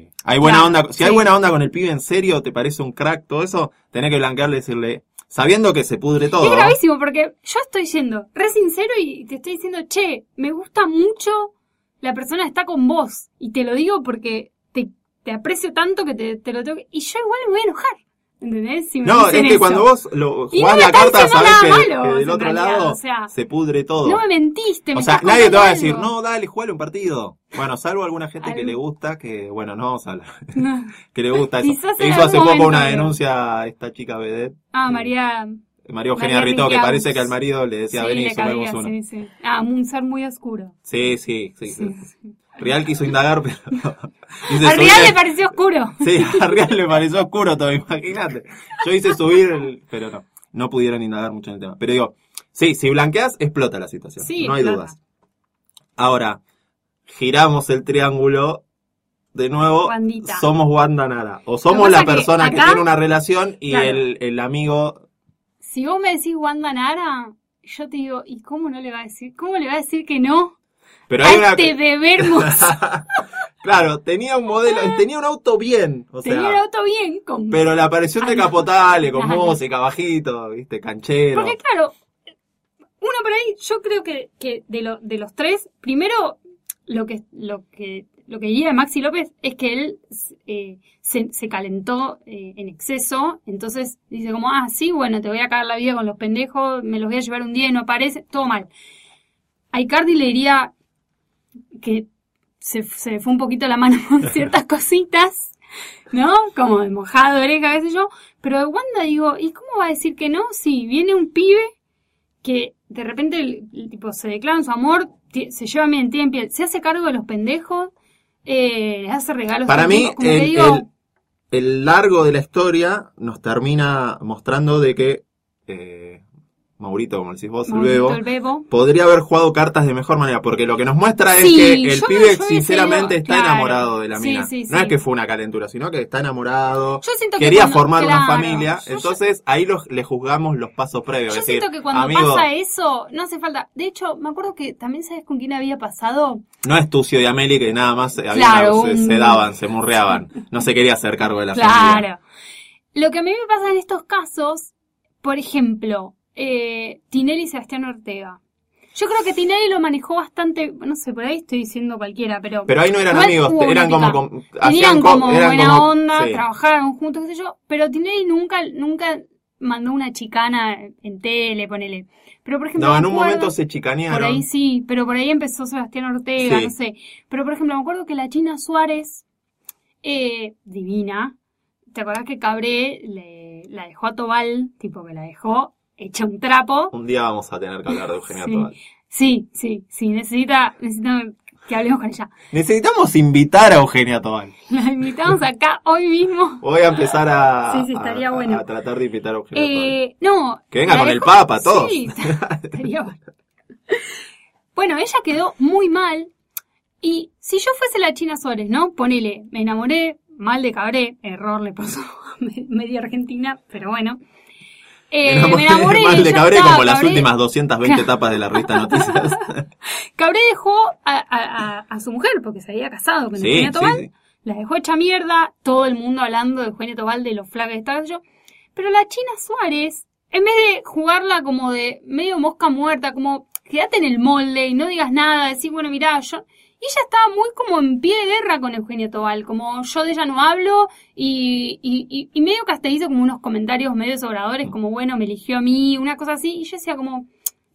eh, hay buena Claro, onda, si hay buena onda con el pibe en serio, te parece un crack, todo eso, tenés que blanquearle y decirle, sabiendo que se pudre todo. Es gravísimo porque yo estoy yendo re sincero y te estoy diciendo, che, me gusta mucho la persona que está con vos. Y te lo digo porque te, te aprecio tanto que te, te lo tengo que... Y yo igual me voy a enojar. ¿Entendés? Si me No, es que eso. cuando vos lo, jugás no la carta, sabés que, malo, que del otro realidad, lado o sea, se pudre todo. No me mentiste, me o sea, nadie te va a decir, algo. no, dale, jugale un partido. Bueno, salvo alguna gente que le gusta, que, bueno, no vamos a hablar, No. que le gusta eso. En Hizo hace poco una denuncia a esta chica vedette, Ah, María... María Eugenia María Rito, que parece que al marido le decía, sí, vení, le sumemos uno. sí, sí. Ah, un ser muy oscuro. Sí, sí, sí. Sí. Real quiso indagar, pero... subir real le pareció oscuro. Sí, a Real le pareció oscuro todo, imagínate. Yo hice subir, el- pero no, no pudieron indagar mucho en el tema. Pero digo, sí, si blanqueas, explota la situación. Sí, no hay dudas. Ahora, giramos el triángulo. De nuevo, somos Wanda Nara. O somos la que persona que, tiene una relación y Claro. el, el amigo. Si vos me decís Wanda Nara, yo te digo, ¿y cómo no le va a decir? ¿Cómo le va a decir que no? Pero a hay una. bebé hermoso. claro, tenía un modelo, tenía un auto bien. O sea, Tenía el auto bien con... pero la aparición de. Capotale con música bajito, viste, canchero. Porque claro, uno por ahí, yo creo que, que de, lo, de los tres, primero lo que lo que lo que diría de Maxi López es que él eh, se, se calentó eh, en exceso, entonces dice como, ah, sí, bueno, te voy a cagar la vida con los pendejos, me los voy a llevar un día y no aparece, todo mal. A Icardi le diría que se, se le fue un poquito la mano con ciertas cositas, ¿no? Como de mojado, oreja, qué sé yo. Pero de Wanda digo, ¿y cómo va a decir que no? Si viene un pibe que de repente el, el tipo se declara en su amor, se lleva bien, tiene piel, se hace cargo de los pendejos, eh, hace regalos. Para mí, tiempo, como que el, digo, el- el largo de la historia nos termina mostrando de que eh, Maurito, como decís vos, el Bebo, el Bebo. podría haber jugado cartas de mejor manera, porque lo que nos muestra es que el pibe sinceramente está claro. enamorado de la Sí, mina. sí, No sí. es que fue una calentura, sino que está enamorado. Yo siento que Quería cuando- formar una familia, yo- entonces ahí los, le juzgamos los pasos previos. Yo es decir, siento que cuando amigo, pasa eso, no hace falta. De hecho, me acuerdo que también sabes con quién había pasado. no es Tucio y Ameli que nada más se, se daban, se murreaban. No se quería hacer cargo de la familia. Claro. Lo que a mí me pasa en estos casos, por ejemplo, eh, Tinelli y Sebastián Ortega. Yo creo que Tinelli lo manejó bastante, no sé, por ahí estoy diciendo cualquiera, pero... Pero ahí no eran amigos, eran como, com- Tenían hacían co- como eran buena como- onda, sí. trabajaron juntos, qué sé yo, pero Tinelli nunca, nunca mandó una chicana en tele, ponele. Pero por ejemplo, No, en un acuerdo- momento se Por chicanearon. ahí sí, pero por ahí empezó Sebastián Ortega, Sí. no sé. Pero por ejemplo, me acuerdo que la China Suárez, eh, divina, ¿te acordás que Cabré le, la dejó a Tobal, tipo que la dejó hecha un trapo? Un día vamos a tener que hablar de Eugenia Sí. Tobal. Sí, sí, sí, necesita, necesita que hablemos con ella. Necesitamos invitar a Eugenia Tobal. La invitamos acá hoy mismo. Voy a empezar a, Sí, sí, estaría a- bueno. a tratar de invitar a Eugenia Tobal. Eh, no. Que venga con el Papa, todos. Sí, estaría bueno. Bueno, ella quedó muy mal. Y si yo fuese la China Suárez, ¿no? Ponele, me enamoré, mal de cabré, error le pasó a me- media argentina, pero bueno. Eh, me enamoré, mal de Cabré como las últimas 220 etapas de la revista Noticias. Cabré dejó a, a- su mujer porque se había casado con sí, Eugenia Tobal. sí. La dejó hecha mierda, todo el mundo hablando de Eugenia Tobal, de los flacos de estaba yo. Pero la China Suárez, en vez de jugarla como de medio mosca muerta, como quédate en el molde y no digas nada, decir, bueno, mirá, yo... Y ella estaba muy como en pie de guerra con Eugenia Tobal, como yo de ella no hablo y, y, y, y medio hizo como unos comentarios medio sobradores, como bueno, me eligió a mí, una cosa así, y yo decía como,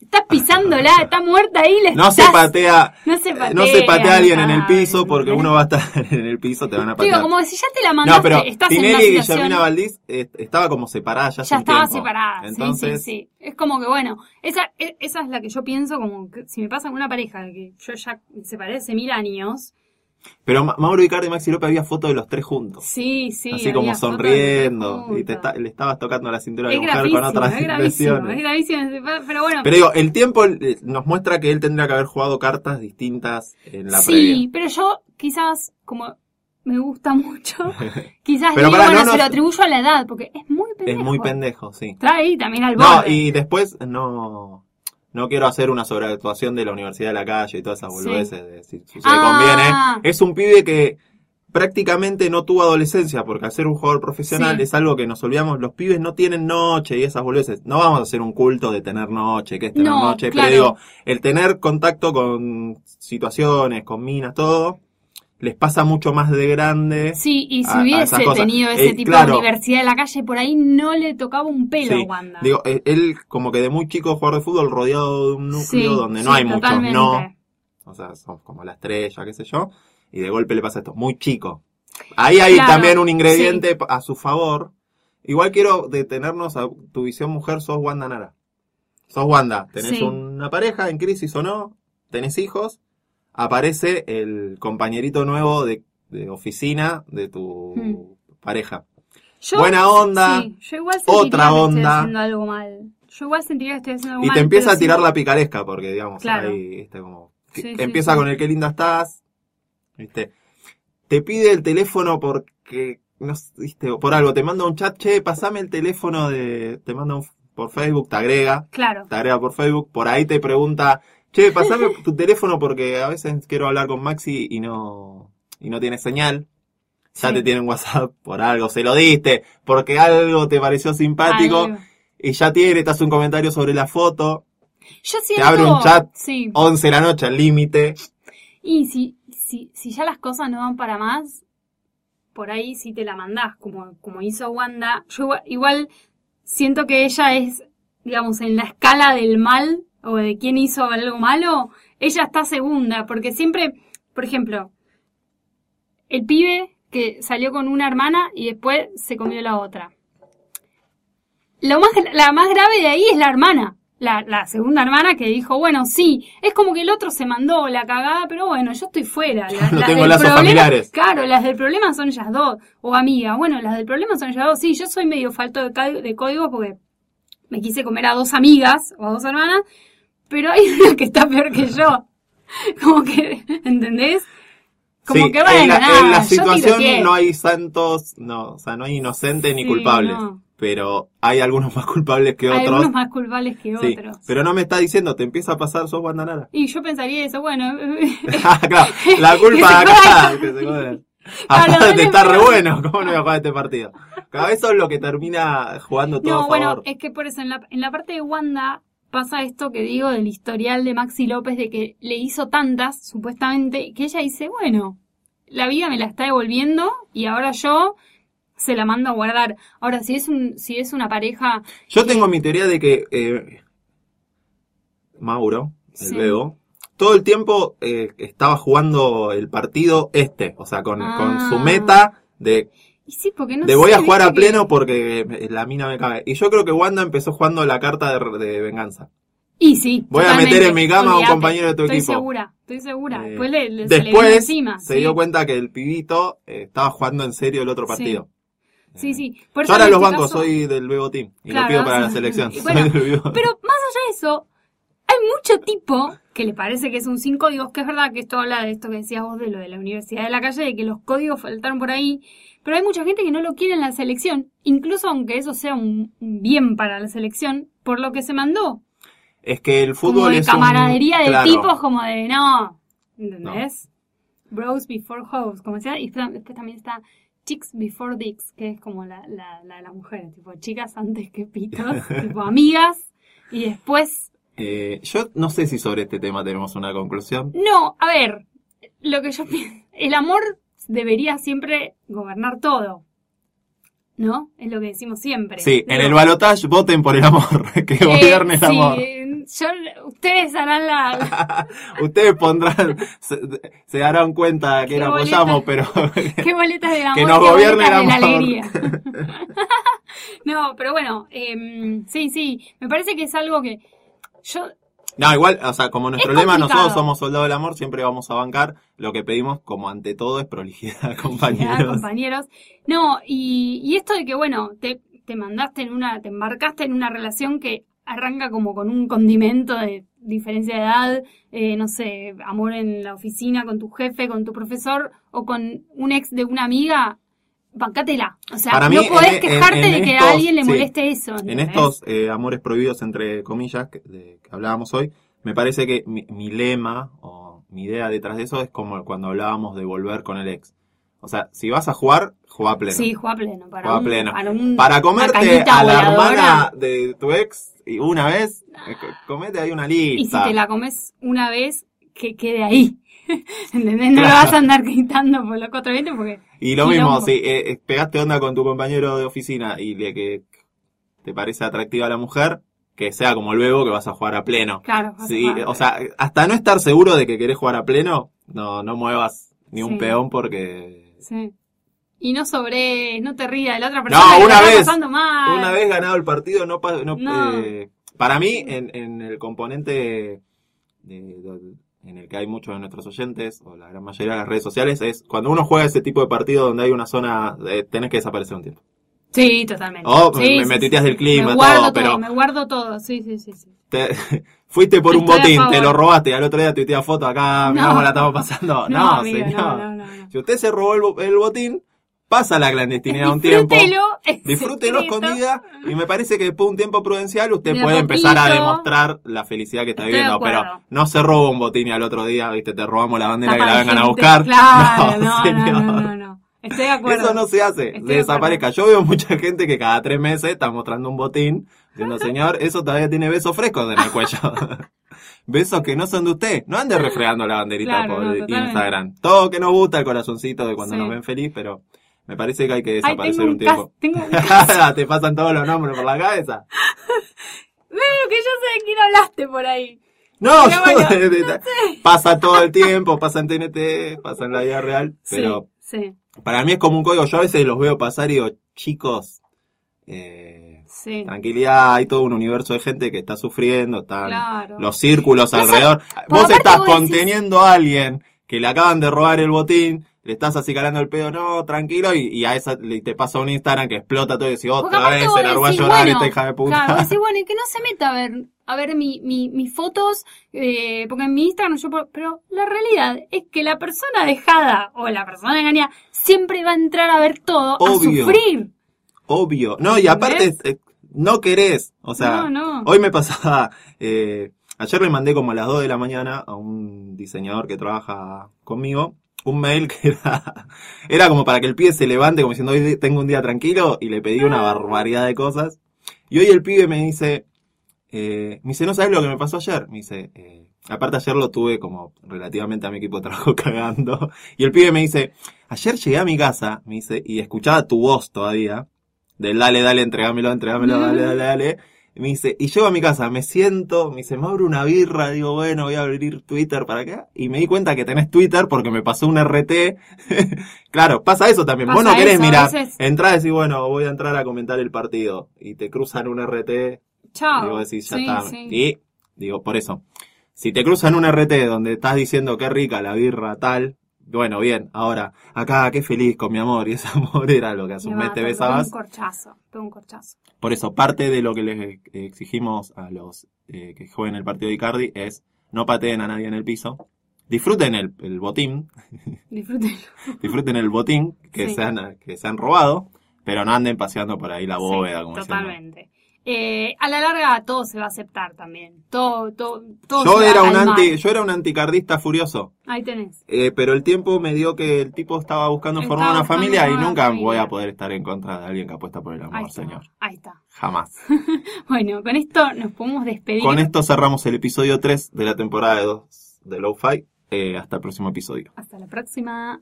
estás pisándola, está muerta ahí, le No se estás- patea, no se eh, patea, no se patea a alguien en el piso porque uno va a estar en el piso, te van a Digo, patear. como si ya te la mandaste, No, pero estás en una Tinelli y situación... Guillermina Valdís eh, estaba como separada ya ya estaba tiempo. separada. Entonces, sí, sí, sí. Es como que, bueno, esa, e- esa es la que yo pienso como que si me pasa con una pareja que yo ya me separé hace mil años. Pero Ma- Mauro Icardi y Maxi López había fotos de los tres juntos. Sí, sí. así como sonriendo. Y te está- le estabas tocando la cintura de Es mujer con otras es gravísimo, es gravísimo. Pero bueno, Pero digo, el tiempo eh, nos muestra que él tendría que haber jugado cartas distintas en la sí, previa. pero yo quizás, como me gusta mucho, quizás Pero digo, pará, bueno, no se lo atribuyo a la edad, porque es muy Es pendejo. muy pendejo, sí. Ahí también al No, borde. y después no no quiero hacer una sobreactuación de la Universidad de la Calle y todas esas Sí. boludeces de si, si se Ah. conviene. Es un pibe que prácticamente no tuvo adolescencia, porque al ser un jugador profesional Sí. es algo que nos olvidamos, los pibes no tienen noche y esas boludeces. No vamos a hacer un culto de tener noche, que es tener No, noche, claro. pero digo, el tener contacto con situaciones, con minas, todo, les pasa mucho más de grande. Sí, y si a- hubiese tenido ese Eh, tipo claro. de universidad de la calle, por ahí no le tocaba un pelo Sí, a Wanda. Digo, eh, él como que de muy chico jugador de fútbol rodeado de un núcleo Sí, donde no sí, hay muchos no. O sea, son como la estrella, qué sé yo. Y de golpe le pasa esto, muy chico. Ahí hay Claro, también un ingrediente a su favor. Igual quiero detenernos a tu visión mujer, sos Wanda Nara. Sos Wanda, tenés una pareja en crisis o no, tenés hijos, aparece el compañerito nuevo de, de oficina de tu Hmm. pareja. Yo- Buena onda, sí, yo igual sentiría otra que onda. estoy haciendo algo mal. Yo igual sentiría que estoy haciendo algo Y mal. te empieza a tirar sí- la picaresca, porque digamos, Claro. ahí, este, como, Sí, empieza con el qué linda estás, viste, te pide el teléfono porque, no viste, por algo, te manda un chat, che, pasame el teléfono de, te manda un- por Facebook, te agrega, Claro. te agrega por Facebook, por ahí te pregunta, che, pasame tu teléfono porque a veces quiero hablar con Maxi y no, y no tiene señal. Ya Sí. te tiene en WhatsApp por algo, se lo diste, porque algo te pareció simpático, y ya tiene, te hace un comentario sobre la foto, Yo siento... abre un chat. Sí. 11 de la noche al límite. Y si, si, si ya las cosas no van para más, por ahí sí te la mandás, como, como hizo Wanda. Yo igual, igual siento que ella es, digamos, en la escala del mal, o de quién hizo algo malo, ella está segunda, porque siempre, por ejemplo, el pibe que salió con una hermana y después se comió la otra. Lo más, la más grave de ahí es la hermana. La, la segunda hermana que dijo, bueno, sí, es como que el otro se mandó la cagada, pero bueno, yo estoy fuera. La- No las tengo lazos problema- familiares. Claro, las del problema son ellas dos. O amigas, bueno, las del problema son ellas dos. Sí, yo soy medio falto de código porque me quise comer a dos amigas o a dos hermanas, pero hay una que está peor que yo. Como que, ¿entendés? Como Sí, que bueno, en la, nada, en la situación no hay santos, no, o sea, no hay inocentes ni Sí, culpables. no. Pero hay algunos más culpables que Hay otros. algunos más culpables que Sí, otros. Pero no me está diciendo, te empieza a pasar, sos Wanda Nara. Y yo pensaría eso, bueno, Ah, claro, la culpa acá, jodan. que se joden. Claro, Aparte dale, está re bueno, ¿cómo no voy a jugar este partido? Cada vez eso es lo que termina jugando todo No, a bueno, favor. es que por eso en la, en la parte de Wanda pasa esto que digo del historial de Maxi López de que le hizo tantas, supuestamente, que ella dice, bueno, la vida me la está devolviendo y ahora yo se la mando a guardar. Ahora, si es un, si es una pareja, Yo tengo mi teoría de que eh, Mauro, el Sí. Bebo, todo el tiempo eh, estaba jugando el partido este, o sea, con, Ah. con su meta de, y sí, porque no de voy sé, a jugar a pleno que- porque la mina me cae. Y yo creo que Wanda empezó jugando la carta de, de venganza. Y sí. Voy a meter en mi cama a un compañero de tu estoy equipo. segura, estoy segura. Eh, Después le, le- se Después encima. se sí. dio cuenta que el pibito eh, estaba jugando en serio el otro partido. Sí, Eh, sí. Por Yo ahora los este bancos caso- soy del Bebo Team y Claro, lo pido para la selección. Bueno. Pero más allá de eso, hay mucho tipo que le parece que es un sin códigos, que es verdad que esto habla de esto que decías vos de lo de la Universidad de la Calle, de que los códigos faltaron por ahí, pero hay mucha gente que no lo quiere en la selección, incluso aunque eso sea un bien para la selección, por lo que se mandó. Es que el Como fútbol de es un- camaradería de claro. tipos, como de no, ¿entendés? Bros before hoes, como decía, y después después también está chicks before dicks, que es como la, la, la de las mujeres, tipo chicas antes que pitos, tipo amigas, y después Eh, yo no sé si sobre este tema tenemos una conclusión. No, a ver, lo que yo pienso, el amor debería siempre gobernar todo. ¿No? Es lo que decimos siempre. Sí, en el balotage voten por el amor, que eh, gobierne el sí, amor. yo- ustedes harán la, Ustedes pondrán, se, se darán cuenta que boleta. apoyamos, pero qué boletas del amor, Que nos gobierne el de la amor. alegría. no, pero bueno, em, sí, sí, me parece que es algo que yo No, igual, o sea, como nuestro Es lema, complicado. nosotros somos soldados del amor, siempre vamos a bancar. Lo que pedimos, como ante todo, es prolijidad, compañeros. compañeros. No, y, y esto de que, bueno, te, te mandaste en una, te embarcaste en una relación que arranca como con un condimento de diferencia de edad, eh, no sé, amor en la oficina con tu jefe, con tu profesor o con un ex de una amiga, bancátela. O sea, Para no mí, podés en- quejarte en- en de que estos- a alguien le sí. moleste eso. En estos eh, amores prohibidos, entre comillas, que, de- que hablábamos hoy, me parece que mi, mi lema o mi idea detrás de eso es como cuando hablábamos de volver con el ex. O sea, si vas a jugar, juega pleno. Sí, juega pleno. Para, Juega un, pleno. para, un- Para comerte a la hermana de tu ex y una vez, eh, co- comete ahí una Y si lista. te la comes una vez, que quede ahí. ¿Entendés? No lo Claro. vas a andar gritando por los cuatro vientos porque... Y lo mismo, si eh, eh, pegaste onda con tu compañero de oficina y le que te parece atractiva la mujer, que sea como luego que vas a jugar a pleno. Claro. a Sí, jugar. o sea, hasta no estar seguro de que querés jugar a pleno, no, no muevas ni un Sí. peón porque... Sí. Y no sobre, no te rías de la otra persona. No, que una está vez, pasando mal. Una vez ganado el partido, no, no, No. eh, para mí, en, en el componente de- de- en el que hay muchos de nuestros oyentes, o la gran mayoría de las redes sociales, es cuando uno juega ese tipo de partido donde hay una zona, eh, tenés que desaparecer un tiempo. Sí, totalmente. Oh, Sí, me- me- sí, sí, del clima, me guardo todo, pero- Me guardo todo, sí, sí, sí. sí. Te- fuiste por un Estoy botín, te lo robaste, y al otro día tuiteas foto acá, mirá No. cómo la estamos pasando. No, amigo, señor. no. Si usted se robó el, el botín, pasa la clandestinidad un tiempo. Disfrútelo, escondida y me parece que después de un tiempo prudencial usted puede empezar a demostrar la felicidad que está viviendo, pero no se roba un botín y al otro día, viste, te robamos la bandera que la vengan a buscar. Claro, no, no, señor. no, no, no. Estoy de acuerdo. Eso no se hace, se de desaparezca. Yo veo mucha gente que cada tres meses está mostrando un botín, diciendo, señor, eso todavía tiene besos frescos en el cuello. besos que no son de usted. No ande refregando la banderita por. Instagram. Todo que nos gusta el corazoncito de cuando nos ven feliz, pero me parece que hay que desaparecer un un, tiempo. tengo un. Te pasan todos los nombres por la cabeza. Veo que yo sé de quién hablaste por ahí. No, Pero bueno, de- de- de- pasa todo el tiempo, pasa en TNT, pasa en la vida real, pero Sí, sí, para mí es como un código. Yo a veces los veo pasar y digo, chicos, eh, sí. tranquilidad, hay todo un universo de gente que está sufriendo, están Claro. los círculos No alrededor. Vos estás vos decís- conteniendo a alguien que le acaban de robar el botín, le estás acicalando el pedo, no, tranquilo, y, y a esa le- te pasa un Instagram que explota todo y decís, otra vez se largó a llorar bueno, esta hija de puta. Claro, decís, bueno, y que no se meta a ver, a ver mi, mi, mis fotos, eh, porque en mi Instagram yo puedo- pero la realidad es que la persona dejada o la persona engañada siempre va a entrar a ver todo, Obvio. a sufrir. Obvio. No, y aparte, eh, no querés. O sea, No, no. hoy me pasaba, eh, ayer le mandé como a las 2 de la mañana a un diseñador que trabaja conmigo un mail que era, era como para que el pibe se levante como diciendo hoy tengo un día tranquilo y le pedí una barbaridad de cosas. Y hoy el pibe me dice, eh, me dice, ¿no sabes lo que me pasó ayer? Me dice, eh, aparte ayer lo tuve como relativamente a mi equipo de trabajo cagando. Y el pibe me dice, ayer llegué a mi casa, me dice, y escuchaba tu voz todavía, del dale, dale, entregámelo, entregámelo, dale, dale, dale. Y me dice, y llego a mi casa, me siento, me dice, me abro una birra, digo, bueno, voy a abrir Twitter para acá. Y me di cuenta que tenés Twitter porque me pasó un RT. claro, pasa eso también. Vos Pasa no querés eso, mirar, veces- entrás y decís, bueno, voy a entrar a comentar el partido. Y te cruzan un RT, Chao. y vos decís, ya Sí, está. sí. Y, digo, por eso, si te cruzan un RT donde estás diciendo qué rica la birra tal, bueno, bien, ahora, acá, qué feliz con mi amor, y ese amor era lo que va, te besabas. Un corchazo, un corchazo. Por eso, parte de lo que les exigimos a los eh, que jueguen el partido de Icardi es no pateen a nadie en el piso, disfruten el, el botín, Disfrútenlo. disfruten el botín que, Sí. se han, que se han robado, pero no anden paseando por ahí la bóveda, Sí, como diciendo. Eh, a la larga todo se va a aceptar también. Todo, todo, todo Yo se era un anti, yo era un anticardista furioso. Ahí tenés. Eh, pero el tiempo me dio que el tipo estaba buscando Estaba formar una familia y nunca familia. voy a poder estar en contra de alguien que apuesta por el amor, señor. Ahí está. Jamás. Bueno, con esto nos podemos despedir. Con esto cerramos el episodio 3 de la temporada 2 de Lo-Fi. Eh, hasta el próximo episodio. Hasta la próxima.